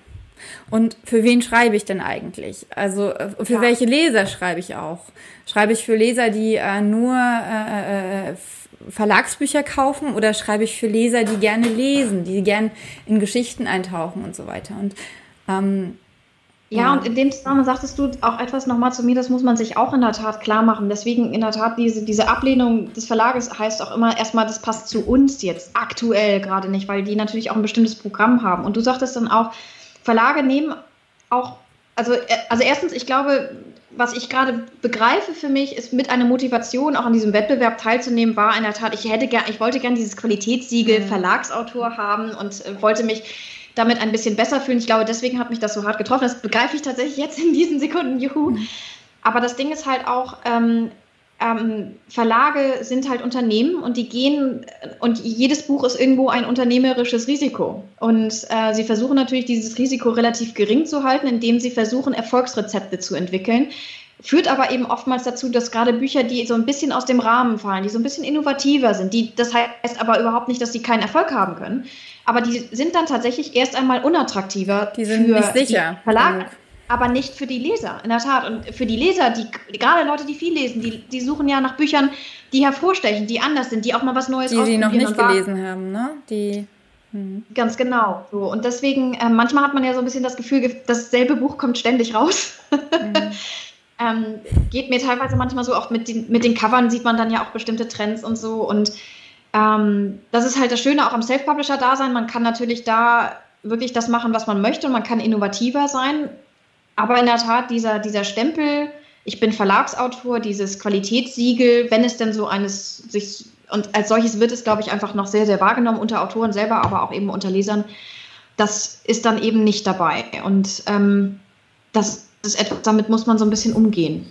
Und für wen schreibe ich denn eigentlich? Also äh, für ja. welche Leser schreibe ich auch? Schreibe ich für Leser, die äh, nur äh, äh, Verlagsbücher kaufen oder schreibe ich für Leser, die gerne lesen, die gerne in Geschichten eintauchen und so weiter. Und ähm, ja, und in dem Zusammenhang sagtest du auch etwas nochmal zu mir, das muss man sich auch in der Tat klar machen. Deswegen in der Tat, diese, diese Ablehnung des Verlages heißt auch immer erstmal, das passt zu uns jetzt aktuell gerade nicht, weil die natürlich auch ein bestimmtes Programm haben. Und du sagtest dann auch, Verlage nehmen auch, also, äh, also erstens, ich glaube, was ich gerade begreife für mich, ist mit einer Motivation, auch an diesem Wettbewerb teilzunehmen, war in der Tat, ich hätte gern, ich wollte gern dieses Qualitätssiegel mhm. Verlagsautor haben und äh, wollte mich damit ein bisschen besser fühlen. Ich glaube, deswegen hat mich das so hart getroffen. Das begreife ich tatsächlich jetzt in diesen Sekunden. Juhu. Mhm. Aber das Ding ist halt auch, ähm, ähm, Verlage sind halt Unternehmen und die gehen und jedes Buch ist irgendwo ein unternehmerisches Risiko. Und äh, sie versuchen natürlich dieses Risiko relativ gering zu halten, indem sie versuchen, Erfolgsrezepte zu entwickeln. Führt aber eben oftmals dazu, dass gerade Bücher, die so ein bisschen aus dem Rahmen fallen, die so ein bisschen innovativer sind, die, das heißt aber überhaupt nicht, dass sie keinen Erfolg haben können, aber die sind dann tatsächlich erst einmal unattraktiver die sind für nicht sicher. die Verlage aber nicht für die Leser, in der Tat. Und für die Leser, die gerade Leute, die viel lesen, die, die suchen ja nach Büchern, die hervorstechen, die anders sind, die auch mal was Neues die, Die noch nicht gelesen haben, ne? Die Mhm. Ganz genau. So. Und deswegen, äh, manchmal hat man ja so ein bisschen das Gefühl, dasselbe Buch kommt ständig raus. Mhm. ähm, geht mir teilweise manchmal so, auch mit den, mit den Covern sieht man dann ja auch bestimmte Trends und so. Und ähm, das ist halt das Schöne auch am Self-Publisher-Dasein. Man kann natürlich da wirklich das machen, was man möchte und man kann innovativer sein. Aber in der Tat, dieser, dieser Stempel, ich bin Verlagsautor, dieses Qualitätssiegel, wenn es denn so eines sich, und als solches wird es, glaube ich, einfach noch sehr, sehr wahrgenommen unter Autoren selber, aber auch eben unter Lesern, das ist dann eben nicht dabei. Und ähm, das ist etwas, damit muss man so ein bisschen umgehen.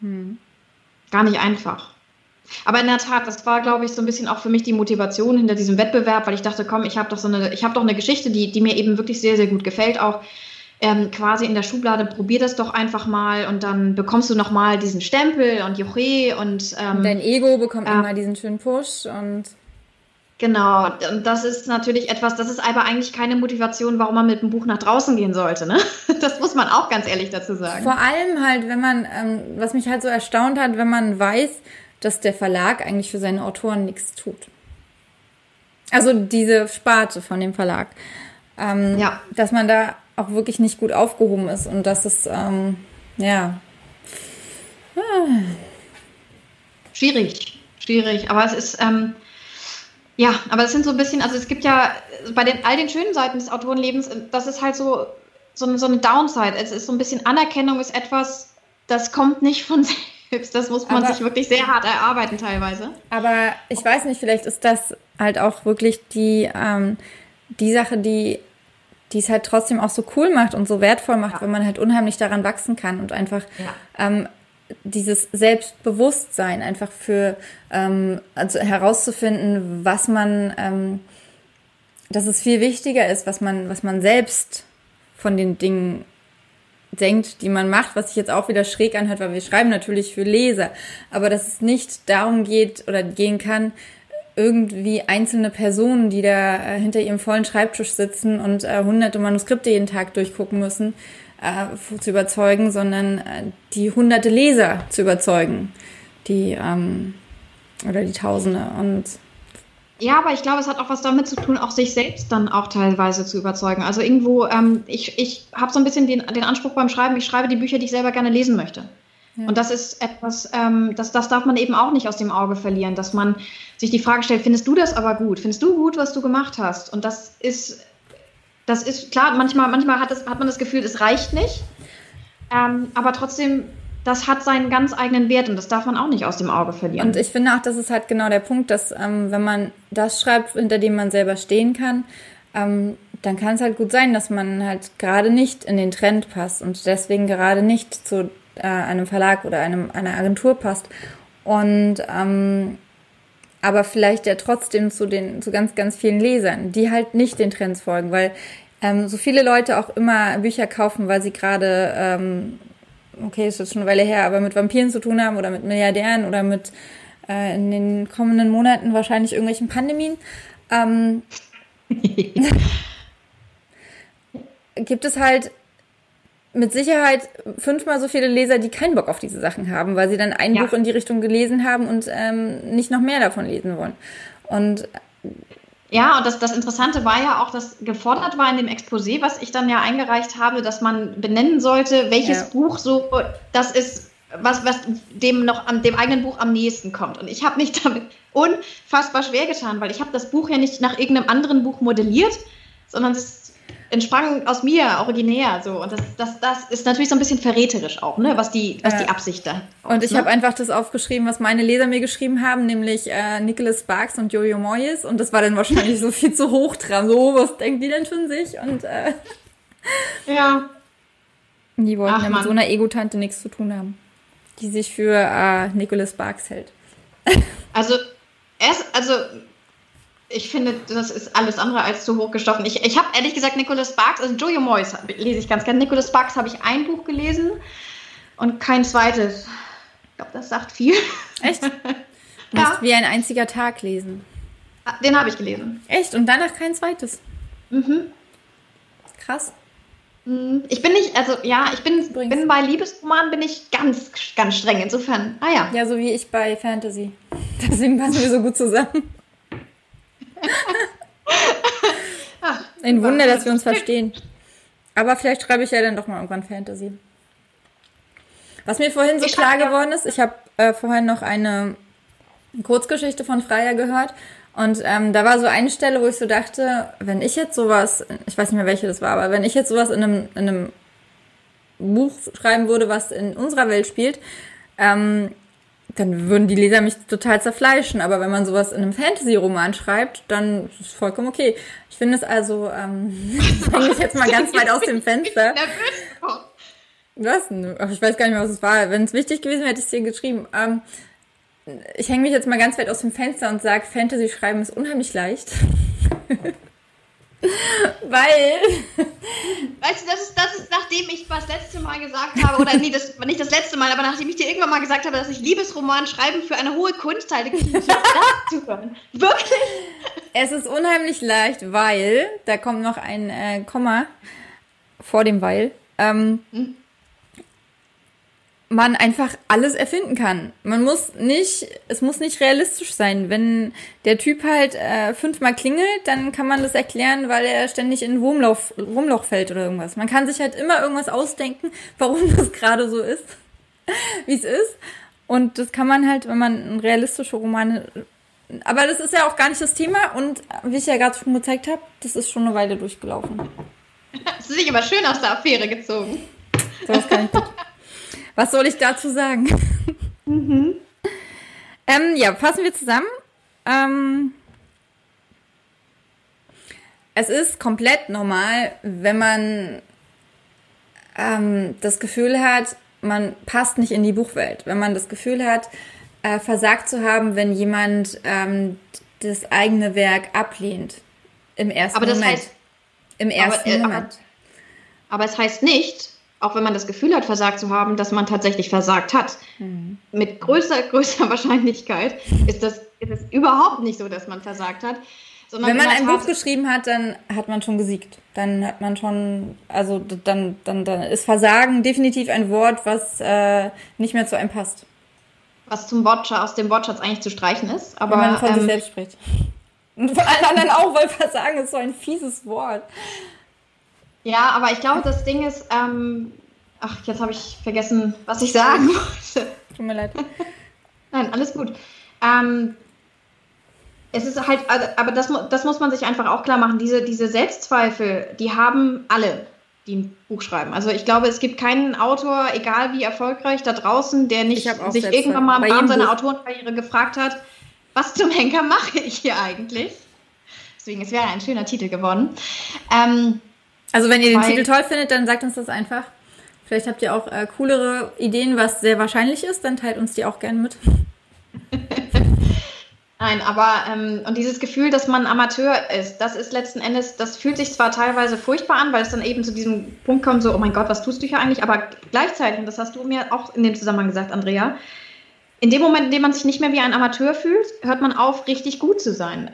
Hm. Gar nicht einfach. Aber in der Tat, das war, glaube ich, so ein bisschen auch für mich die Motivation hinter diesem Wettbewerb, weil ich dachte, komm, ich habe doch so eine, ich habe doch eine Geschichte, die, die mir eben wirklich sehr, sehr gut gefällt, auch ähm, quasi in der Schublade, probier das doch einfach mal und dann bekommst du nochmal diesen Stempel und Juche und ähm, dein Ego bekommt äh, immer diesen schönen Push und Genau, und das ist natürlich etwas, das ist aber eigentlich keine Motivation, warum man mit dem Buch nach draußen gehen sollte. Ne? Das muss man auch ganz ehrlich dazu sagen. Vor allem halt, wenn man, ähm, was mich halt so erstaunt hat, wenn man weiß, dass der Verlag eigentlich für seine Autoren nichts tut. Also diese Sparte von dem Verlag. Ähm, ja. Dass man da auch wirklich nicht gut aufgehoben ist und dass es, ähm, ja. Ah. Schwierig, schwierig. Aber es ist, ähm, ja, aber es sind so ein bisschen, also es gibt ja bei den, all den schönen Seiten des Autorenlebens, das ist halt so, so, eine, so eine Downside. Es ist so ein bisschen Anerkennung ist etwas, das kommt nicht von selbst das muss man aber, sich wirklich sehr hart erarbeiten teilweise. Aber ich weiß nicht, vielleicht ist das halt auch wirklich die, ähm, die Sache, die die es halt trotzdem auch so cool macht und so wertvoll macht, ja. wenn man halt unheimlich daran wachsen kann und einfach ja. ähm, dieses Selbstbewusstsein einfach für ähm, also herauszufinden, was man, ähm, dass es viel wichtiger ist, was man, was man selbst von den Dingen denkt, die man macht, was sich jetzt auch wieder schräg anhört, weil wir schreiben natürlich für Leser, aber dass es nicht darum geht oder gehen kann, irgendwie einzelne Personen, die da äh, hinter ihrem vollen Schreibtisch sitzen und äh, hunderte Manuskripte jeden Tag durchgucken müssen, äh, zu überzeugen, sondern äh, die hunderte Leser zu überzeugen, die ähm, oder die Tausende und ja, aber ich glaube, es hat auch was damit zu tun, auch sich selbst dann auch teilweise zu überzeugen. Also irgendwo, ähm, ich, ich habe so ein bisschen den, den Anspruch beim Schreiben, ich schreibe die Bücher, die ich selber gerne lesen möchte. Ja. Und das ist etwas, ähm, das, das darf man eben auch nicht aus dem Auge verlieren, dass man sich die Frage stellt, findest du das aber gut? Findest du gut, was du gemacht hast? Und das ist, das ist klar, manchmal, manchmal hat, das, hat man das Gefühl, es reicht nicht. Ähm, aber trotzdem das hat seinen ganz eigenen Wert und das darf man auch nicht aus dem Auge verlieren. Und ich finde auch, das ist halt genau der Punkt, dass ähm, wenn man das schreibt, hinter dem man selber stehen kann, ähm, dann kann es halt gut sein, dass man halt gerade nicht in den Trend passt und deswegen gerade nicht zu äh, einem Verlag oder einem, einer Agentur passt. Und ähm, aber vielleicht ja trotzdem zu den zu ganz ganz vielen Lesern, die halt nicht den Trends folgen, weil ähm, so viele Leute auch immer Bücher kaufen, weil sie gerade ähm, okay, ist jetzt schon eine Weile her, aber mit Vampiren zu tun haben oder mit Milliardären oder mit äh, in den kommenden Monaten wahrscheinlich irgendwelchen Pandemien. Ähm, gibt es halt mit Sicherheit fünfmal so viele Leser, die keinen Bock auf diese Sachen haben, weil sie dann ein ja. Buch in die Richtung gelesen haben und ähm, nicht noch mehr davon lesen wollen. Und ja, und das, das Interessante war ja auch, dass gefordert war in dem Exposé, was ich dann ja eingereicht habe, dass man benennen sollte, welches ja. Buch so das ist, was, was dem noch an dem eigenen Buch am nächsten kommt. Und ich habe mich damit unfassbar schwer getan, weil ich habe das Buch ja nicht nach irgendeinem anderen Buch modelliert, sondern es entsprang aus mir, originär. So. Und das, das, das ist natürlich so ein bisschen verräterisch auch, ne? was, die, was äh, die Absicht da Und ich ne? habe einfach das aufgeschrieben, was meine Leser mir geschrieben haben, nämlich äh, Nicholas Sparks und Jojo Moyes. Und das war dann wahrscheinlich so viel zu hoch dran. So, was denken die denn von sich? Und äh, ja. Die wollten Ach, ja mit so einer Ego-Tante nichts zu tun haben, die sich für äh, Nicholas Sparks hält. Also, erst, also ich finde, das ist alles andere als zu hochgestochen. Ich, ich habe ehrlich gesagt Nicholas Sparks, also Jojo Moyes lese ich ganz gerne. Nicholas Sparks habe ich ein Buch gelesen und kein zweites. Ich glaube, das sagt viel. Echt? Du ja. musst wie ein einziger Tag lesen. Ah, den habe ich gelesen. Echt? Und danach kein zweites? Mhm. Krass. Mhm. Ich bin nicht, also ja, ich bin, bin bei Liebesromanen bin ich ganz, ganz streng. Insofern, ah ja. Ja, so wie ich bei Fantasy. Deswegen passen wir so gut zusammen. Ein Wunder, dass wir uns verstehen. Aber vielleicht schreibe ich ja dann doch mal irgendwann Fantasy. Was mir vorhin so Ich klar geworden ist, ich habe äh, vorhin noch eine Kurzgeschichte von Freier gehört. Und ähm, da war so eine Stelle, wo ich so dachte, wenn ich jetzt sowas, ich weiß nicht mehr welche das war, aber wenn ich jetzt sowas in einem, in einem Buch schreiben würde, was in unserer Welt spielt, ähm, dann würden die Leser mich total zerfleischen. Aber wenn man sowas in einem Fantasy-Roman schreibt, dann ist es vollkommen okay. Ich finde es also, ähm, ich hänge mich jetzt mal ganz weit aus dem Fenster. Was? Ach, Ich weiß gar nicht mehr, was es war. Wenn es wichtig gewesen wäre, hätte ich es dir geschrieben. Ähm, ich hänge mich jetzt mal ganz weit aus dem Fenster und sage, Fantasy schreiben ist unheimlich leicht. Weil, Weißt du, das ist, das ist, nachdem ich das letzte Mal gesagt habe, oder nee, das nicht das letzte Mal, aber nachdem ich dir irgendwann mal gesagt habe, dass ich Liebesroman schreiben für eine hohe Kunst halte, das zu hören. Wirklich? es ist unheimlich leicht, weil, da kommt noch ein äh, Komma vor dem Weil, ähm, man einfach alles erfinden kann. Man muss nicht, es muss nicht realistisch sein. Wenn der Typ halt äh, fünfmal klingelt, dann kann man das erklären, weil er ständig in ein Wurmloch, Wurmloch fällt oder irgendwas. Man kann sich halt immer irgendwas ausdenken, warum das gerade so ist, wie es ist. Und das kann man halt, wenn man realistische Romane. Aber das ist ja auch gar nicht das Thema und wie ich ja gerade schon gezeigt habe, das ist schon eine Weile durchgelaufen. Hast du dich aber schön aus der Affäre gezogen. So, das kann ich gut. Was soll ich dazu sagen? ähm, ja, fassen wir zusammen. Ähm, es ist komplett normal, wenn man ähm, das Gefühl hat, man passt nicht in die Buchwelt. Wenn man das Gefühl hat, äh, versagt zu haben, wenn jemand ähm, das eigene Werk ablehnt. Im ersten Aber das Moment. heißt- Im ersten äh, aber- Moment. Aber es heißt nicht, auch wenn man das Gefühl hat, versagt zu haben, dass man tatsächlich versagt hat. Mit größer, größer Wahrscheinlichkeit ist das, ist es überhaupt nicht so, dass man versagt hat. Sondern Wenn man in ein Buch geschrieben hat, dann hat man schon gesiegt. Dann hat man schon, also dann, dann, dann ist Versagen definitiv ein Wort, was äh, nicht mehr zu einem passt. was zum Wortschatz, aus dem Wortschatz eigentlich zu streichen ist. Aber Wenn man von sich ähm, selbst spricht. Und von allen anderen auch, weil Versagen ist so ein fieses Wort. Ja, aber ich glaube, das Ding ist, ähm, ach, jetzt habe ich vergessen, was ich sagen wollte. Tut mir leid. Nein, alles gut. Ähm, es ist halt, also, aber das, das muss man sich einfach auch klar machen. Diese, diese Selbstzweifel, die haben alle, die ein Buch schreiben. Also ich glaube, es gibt keinen Autor, egal wie erfolgreich da draußen, der nicht sich irgendwann mal am Abend seiner. Autorenkarriere gefragt hat, was zum Henker mache ich hier eigentlich? Deswegen, es wäre ein schöner Titel geworden. Ähm, Also wenn ihr den Titel toll findet, dann sagt uns das einfach. Vielleicht habt ihr auch äh, coolere Ideen, was sehr wahrscheinlich ist, dann teilt uns die auch gerne mit. Nein, aber ähm, und dieses Gefühl, dass man Amateur ist, das ist letzten Endes, das fühlt sich zwar teilweise furchtbar an, weil es dann eben zu diesem Punkt kommt, so, oh mein Gott, was tust du hier eigentlich? Aber gleichzeitig, und das hast du mir auch in dem Zusammenhang gesagt, Andrea, in dem Moment, in dem man sich nicht mehr wie ein Amateur fühlt, hört man auf, richtig gut zu sein.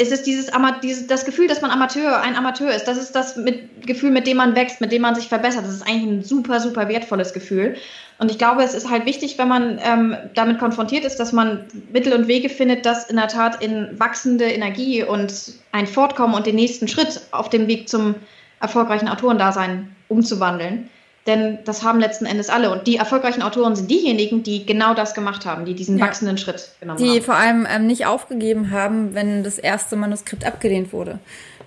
Es ist dieses, dieses das Gefühl, dass man Amateur, ein Amateur ist. Das ist das mit, Gefühl, mit dem man wächst, mit dem man sich verbessert. Das ist eigentlich ein super, super wertvolles Gefühl. Und ich glaube, es ist halt wichtig, wenn man ähm, damit konfrontiert ist, dass man Mittel und Wege findet, das in der Tat in wachsende Energie und ein Fortkommen und den nächsten Schritt auf dem Weg zum erfolgreichen Autorendasein umzuwandeln. Denn das haben letzten Endes alle. Und die erfolgreichen Autoren sind diejenigen, die genau das gemacht haben, die diesen Ja. wachsenden Schritt genommen Die haben. vor allem ähm, nicht aufgegeben haben, wenn das erste Manuskript abgelehnt wurde.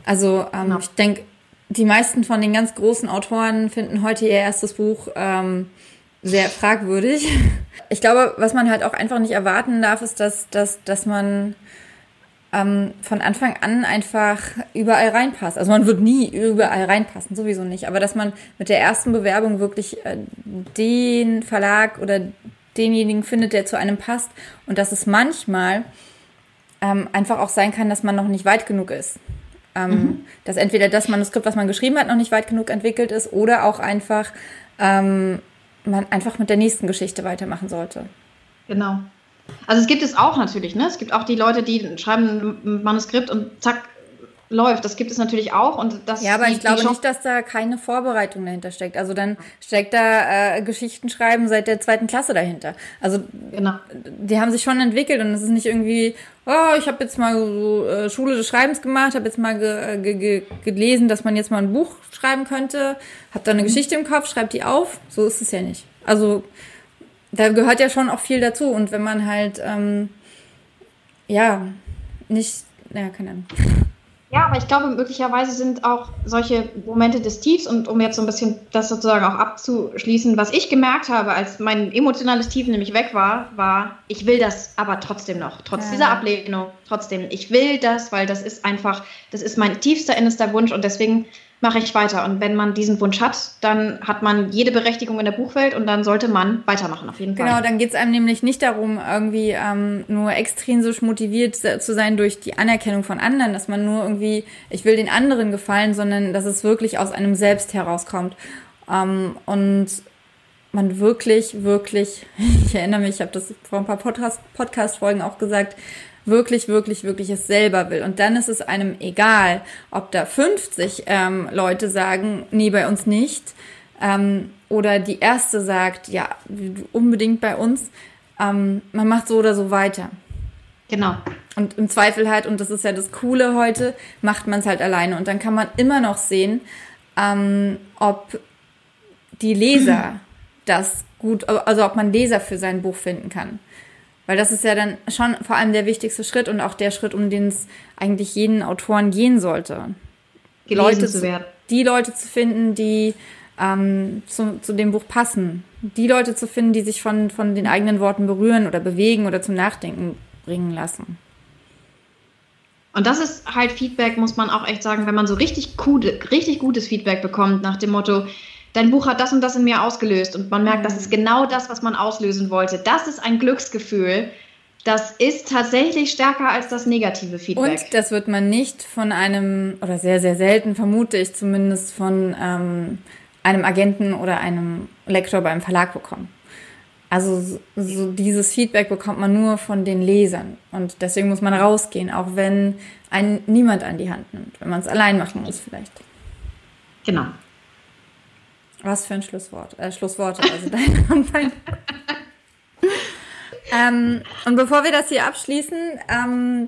Also ähm, Genau. ich denke, die meisten von den ganz großen Autoren finden heute ihr erstes Buch ähm, sehr fragwürdig. Ich glaube, was man halt auch einfach nicht erwarten darf, ist, dass, dass, dass man ähm, von Anfang an einfach überall reinpasst. Also man wird nie überall reinpassen, sowieso nicht. Aber dass man mit der ersten Bewerbung wirklich äh, den Verlag oder denjenigen findet, der zu einem passt. Und dass es manchmal ähm, einfach auch sein kann, dass man noch nicht weit genug ist. Ähm, Dass entweder das Manuskript, was man geschrieben hat, noch nicht weit genug entwickelt ist oder auch einfach ähm, man einfach mit der nächsten Geschichte weitermachen sollte. Genau. Also es gibt es auch natürlich, ne? Es gibt auch die Leute, die schreiben ein Manuskript und zack, läuft. Das gibt es natürlich auch. Und das ja, aber ich glaube nicht, dass da keine Vorbereitung dahinter steckt. Also dann steckt da äh, Geschichten schreiben seit der zweiten Klasse dahinter. Also genau. die haben sich schon entwickelt und es ist nicht irgendwie, oh, ich habe jetzt mal so äh, Schule des Schreibens gemacht, habe jetzt mal ge, ge, ge, gelesen, dass man jetzt mal ein Buch schreiben könnte, habe da eine mhm. Geschichte im Kopf, schreibt die auf. So ist es ja nicht. Also da gehört ja schon auch viel dazu. Und wenn man halt, ähm, ja, nicht, naja, keine Ahnung. Ja, aber ich glaube, möglicherweise sind auch solche Momente des Tiefs und um jetzt so ein bisschen das sozusagen auch abzuschließen, was ich gemerkt habe, als mein emotionales Tief nämlich weg war, war, ich will das aber trotzdem noch, trotz ja. dieser Ablehnung, trotzdem, ich will das, weil das ist einfach, das ist mein tiefster, innerster Wunsch und deswegen mache ich weiter. Und wenn man diesen Wunsch hat, dann hat man jede Berechtigung in der Buchwelt und dann sollte man weitermachen, auf jeden Fall. Genau, dann geht es einem nämlich nicht darum, irgendwie ähm, nur extrinsisch motiviert zu sein durch die Anerkennung von anderen, dass man nur irgendwie, ich will den anderen gefallen, sondern dass es wirklich aus einem selbst herauskommt. Ähm, und man wirklich, wirklich, ich erinnere mich, ich habe das vor ein paar Podcast-Folgen auch gesagt, wirklich, wirklich, wirklich es selber will. Und dann ist es einem egal, ob da 50 ähm, Leute sagen, nee, bei uns nicht. Ähm, oder die erste sagt, ja, unbedingt bei uns. Ähm, man macht so oder so weiter. Genau. Und im Zweifel halt, und das ist ja das Coole heute, macht man es halt alleine. Und dann kann man immer noch sehen, ähm, ob die Leser das gut, also ob man Leser für sein Buch finden kann. Weil das ist ja dann schon vor allem der wichtigste Schritt und auch der Schritt, um den es eigentlich jeden Autoren gehen sollte. Gelesen Leute zu werden. Die Leute zu finden, die ähm, zu, zu dem Buch passen. Die Leute zu finden, die sich von, von den eigenen Worten berühren oder bewegen oder zum Nachdenken bringen lassen. Und das ist halt Feedback, muss man auch echt sagen, wenn man so richtig, gute, richtig gutes Feedback bekommt, nach dem Motto, dein Buch hat das und das in mir ausgelöst und man merkt, das ist genau das, was man auslösen wollte. Das ist ein Glücksgefühl. Das ist tatsächlich stärker als das negative Feedback. Und das wird man nicht von einem, oder sehr, sehr selten, vermute ich zumindest, von ähm, einem Agenten oder einem Lektor beim Verlag bekommen. Also so dieses Feedback bekommt man nur von den Lesern. Und deswegen muss man rausgehen, auch wenn einen niemand an die Hand nimmt, wenn man es allein machen muss vielleicht. Genau. Was für ein Schlusswort. Äh, Schlussworte, also dein, dein ähm, Und bevor wir das hier abschließen, ähm,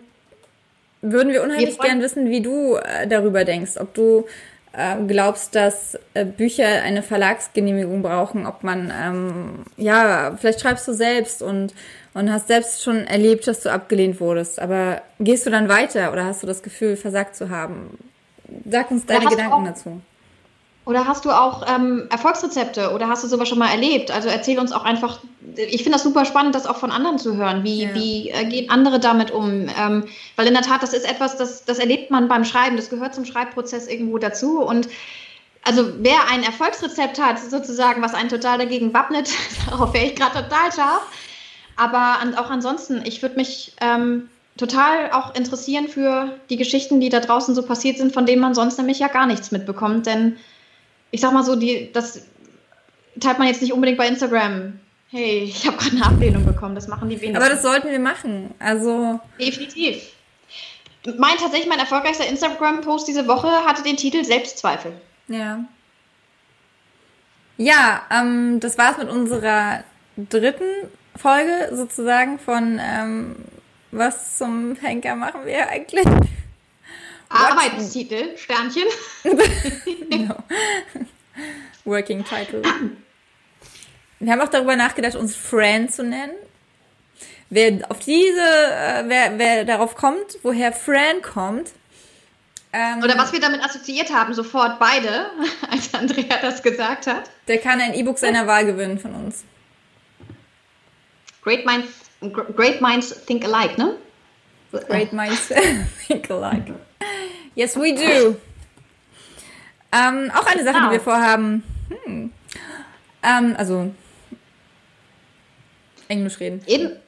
würden wir unheimlich gern wissen, wie du äh, darüber denkst. Ob du äh, glaubst, dass äh, Bücher eine Verlagsgenehmigung brauchen, ob man, ähm, ja, vielleicht schreibst du selbst und, und hast selbst schon erlebt, dass du abgelehnt wurdest. Aber gehst du dann weiter oder hast du das Gefühl, versagt zu haben? Sag uns deine Gedanken dazu. Oder hast du auch ähm, Erfolgsrezepte oder hast du sowas schon mal erlebt? Also erzähl uns auch einfach, ich finde das super spannend, das auch von anderen zu hören. Wie, ja. wie äh, gehen andere damit um? Ähm, weil in der Tat, das ist etwas, das, das erlebt man beim Schreiben, das gehört zum Schreibprozess irgendwo dazu. Und also wer ein Erfolgsrezept hat, sozusagen, was einen total dagegen wappnet, darauf wäre ich gerade total scharf. Aber an, auch ansonsten, ich würde mich ähm, total auch interessieren für die Geschichten, die da draußen so passiert sind, von denen man sonst nämlich ja gar nichts mitbekommt. Denn ich sag mal so, die, das teilt man jetzt nicht unbedingt bei Instagram. Hey, ich habe gerade eine Ablehnung bekommen. Das machen die wenigsten. Aber das sollten wir machen. Also. Definitiv. Mein tatsächlich mein erfolgreichster Instagram-Post diese Woche hatte den Titel Selbstzweifel. Ja. Ja, ähm, das war's mit unserer dritten Folge sozusagen von ähm, Was zum Henker machen wir eigentlich? Arbeitstitel, Sternchen. no. Working Title. Wir haben auch darüber nachgedacht, uns Fran zu nennen. Wer auf diese, äh, wer, wer darauf kommt, woher Fran kommt. Ähm, Oder was wir damit assoziiert haben, sofort beide, als Andrea das gesagt hat. Der kann ein E-Book seiner Wahl gewinnen von uns. Great Minds, great minds think alike, ne? Great minds think alike. Yes, we do. Ähm, auch eine Sache, die wir vorhaben. Hm. Ähm, also Englisch reden. Jeden,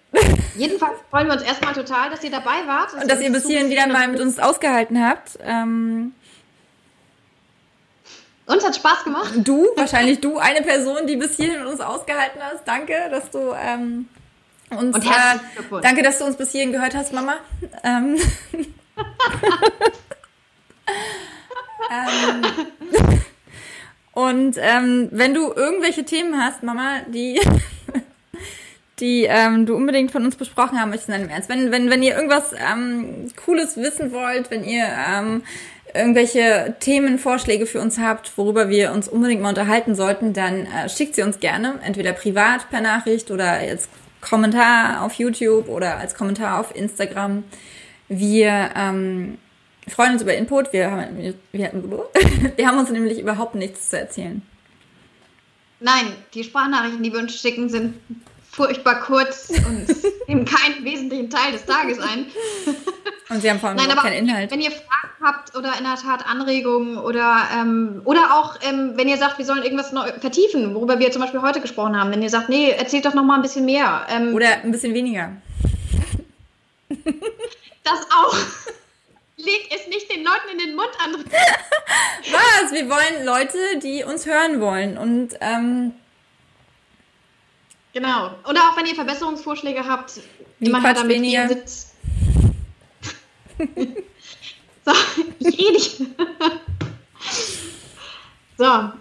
jedenfalls freuen wir uns erstmal total, dass ihr dabei wart. Und dass ihr bis hierhin wieder mal mit uns ausgehalten habt. Ähm, uns hat Spaß gemacht. Du, wahrscheinlich du, eine Person, die bis hierhin mit uns ausgehalten hast. Danke, dass du ähm, uns. Und äh, danke, dass du uns bis hierhin gehört hast, Mama. Ähm. ähm, und ähm, wenn du irgendwelche Themen hast, Mama, die, die ähm, du unbedingt von uns besprochen haben möchtest, dann. Wenn, wenn, wenn ihr irgendwas ähm, Cooles wissen wollt, wenn ihr ähm, irgendwelche Themenvorschläge für uns habt, worüber wir uns unbedingt mal unterhalten sollten, dann äh, schickt sie uns gerne, entweder privat per Nachricht oder als Kommentar auf YouTube oder als Kommentar auf Instagram. Wir ähm, freuen uns über Input. Wir haben, wir, wir haben uns nämlich überhaupt nichts zu erzählen. Nein, die Sprachnachrichten, die wir uns schicken, sind furchtbar kurz und nehmen keinen wesentlichen Teil des Tages ein. Und sie haben vor allem Nein, keinen Inhalt. Wenn ihr Fragen habt oder in der Tat Anregungen oder, ähm, oder auch, ähm, wenn ihr sagt, wir sollen irgendwas noch vertiefen, worüber wir zum Beispiel heute gesprochen haben, wenn ihr sagt, nee, erzählt doch noch mal ein bisschen mehr. Ähm, oder ein bisschen weniger. Das auch. Leg es nicht den Leuten in den Mund an. Was? Wir wollen Leute, die uns hören wollen. Und ähm, Genau. Oder auch wenn ihr Verbesserungsvorschläge habt, wie immer damit weniger. sitzt. so, ich rede nicht. so,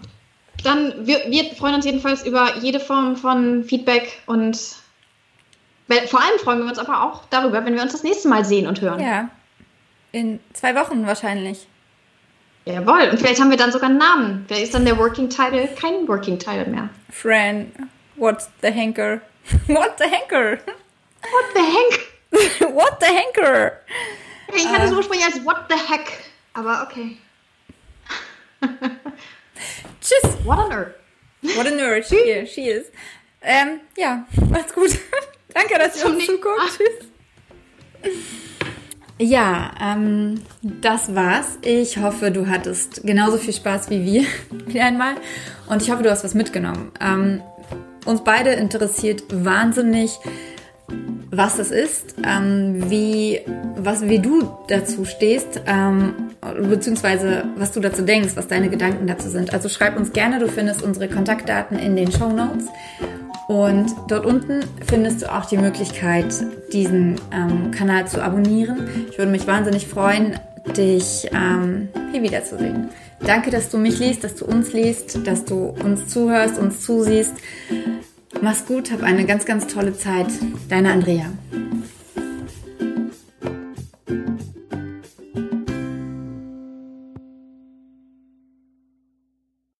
dann wir, wir freuen uns jedenfalls über jede Form von Feedback und vor allem freuen wir uns aber auch darüber, wenn wir uns das nächste Mal sehen und hören. Ja. In zwei Wochen wahrscheinlich. Jawohl. Und vielleicht haben wir dann sogar einen Namen. Vielleicht ist dann der Working Title kein Working Title mehr. Fran. What the Henker? What the Henker? What the Henk? What the Henker? Ich hatte es uh, ursprünglich als What the Heck, aber okay. Tschüss. What a nerd. What a nerd. She, she is. Ähm, ja, macht's gut. Danke, dass ihr uns zuguckt. Ah. Tschüss. Ja, ähm, das war's. Ich hoffe, du hattest genauso viel Spaß wie wir wieder einmal. Und ich hoffe, du hast was mitgenommen. Ähm, uns beide interessiert wahnsinnig, was das ist, ähm, wie, was, wie du dazu stehst, ähm, beziehungsweise was du dazu denkst, was deine Gedanken dazu sind. Also schreib uns gerne, du findest unsere Kontaktdaten in den Show Notes. Und dort unten findest du auch die Möglichkeit, diesen ähm, Kanal zu abonnieren. Ich würde mich wahnsinnig freuen, dich ähm, hier wiederzusehen. Danke, dass du mich liest, dass du uns liest, dass du uns zuhörst, uns zusiehst. Mach's gut, hab eine ganz, ganz tolle Zeit. Deine Andrea.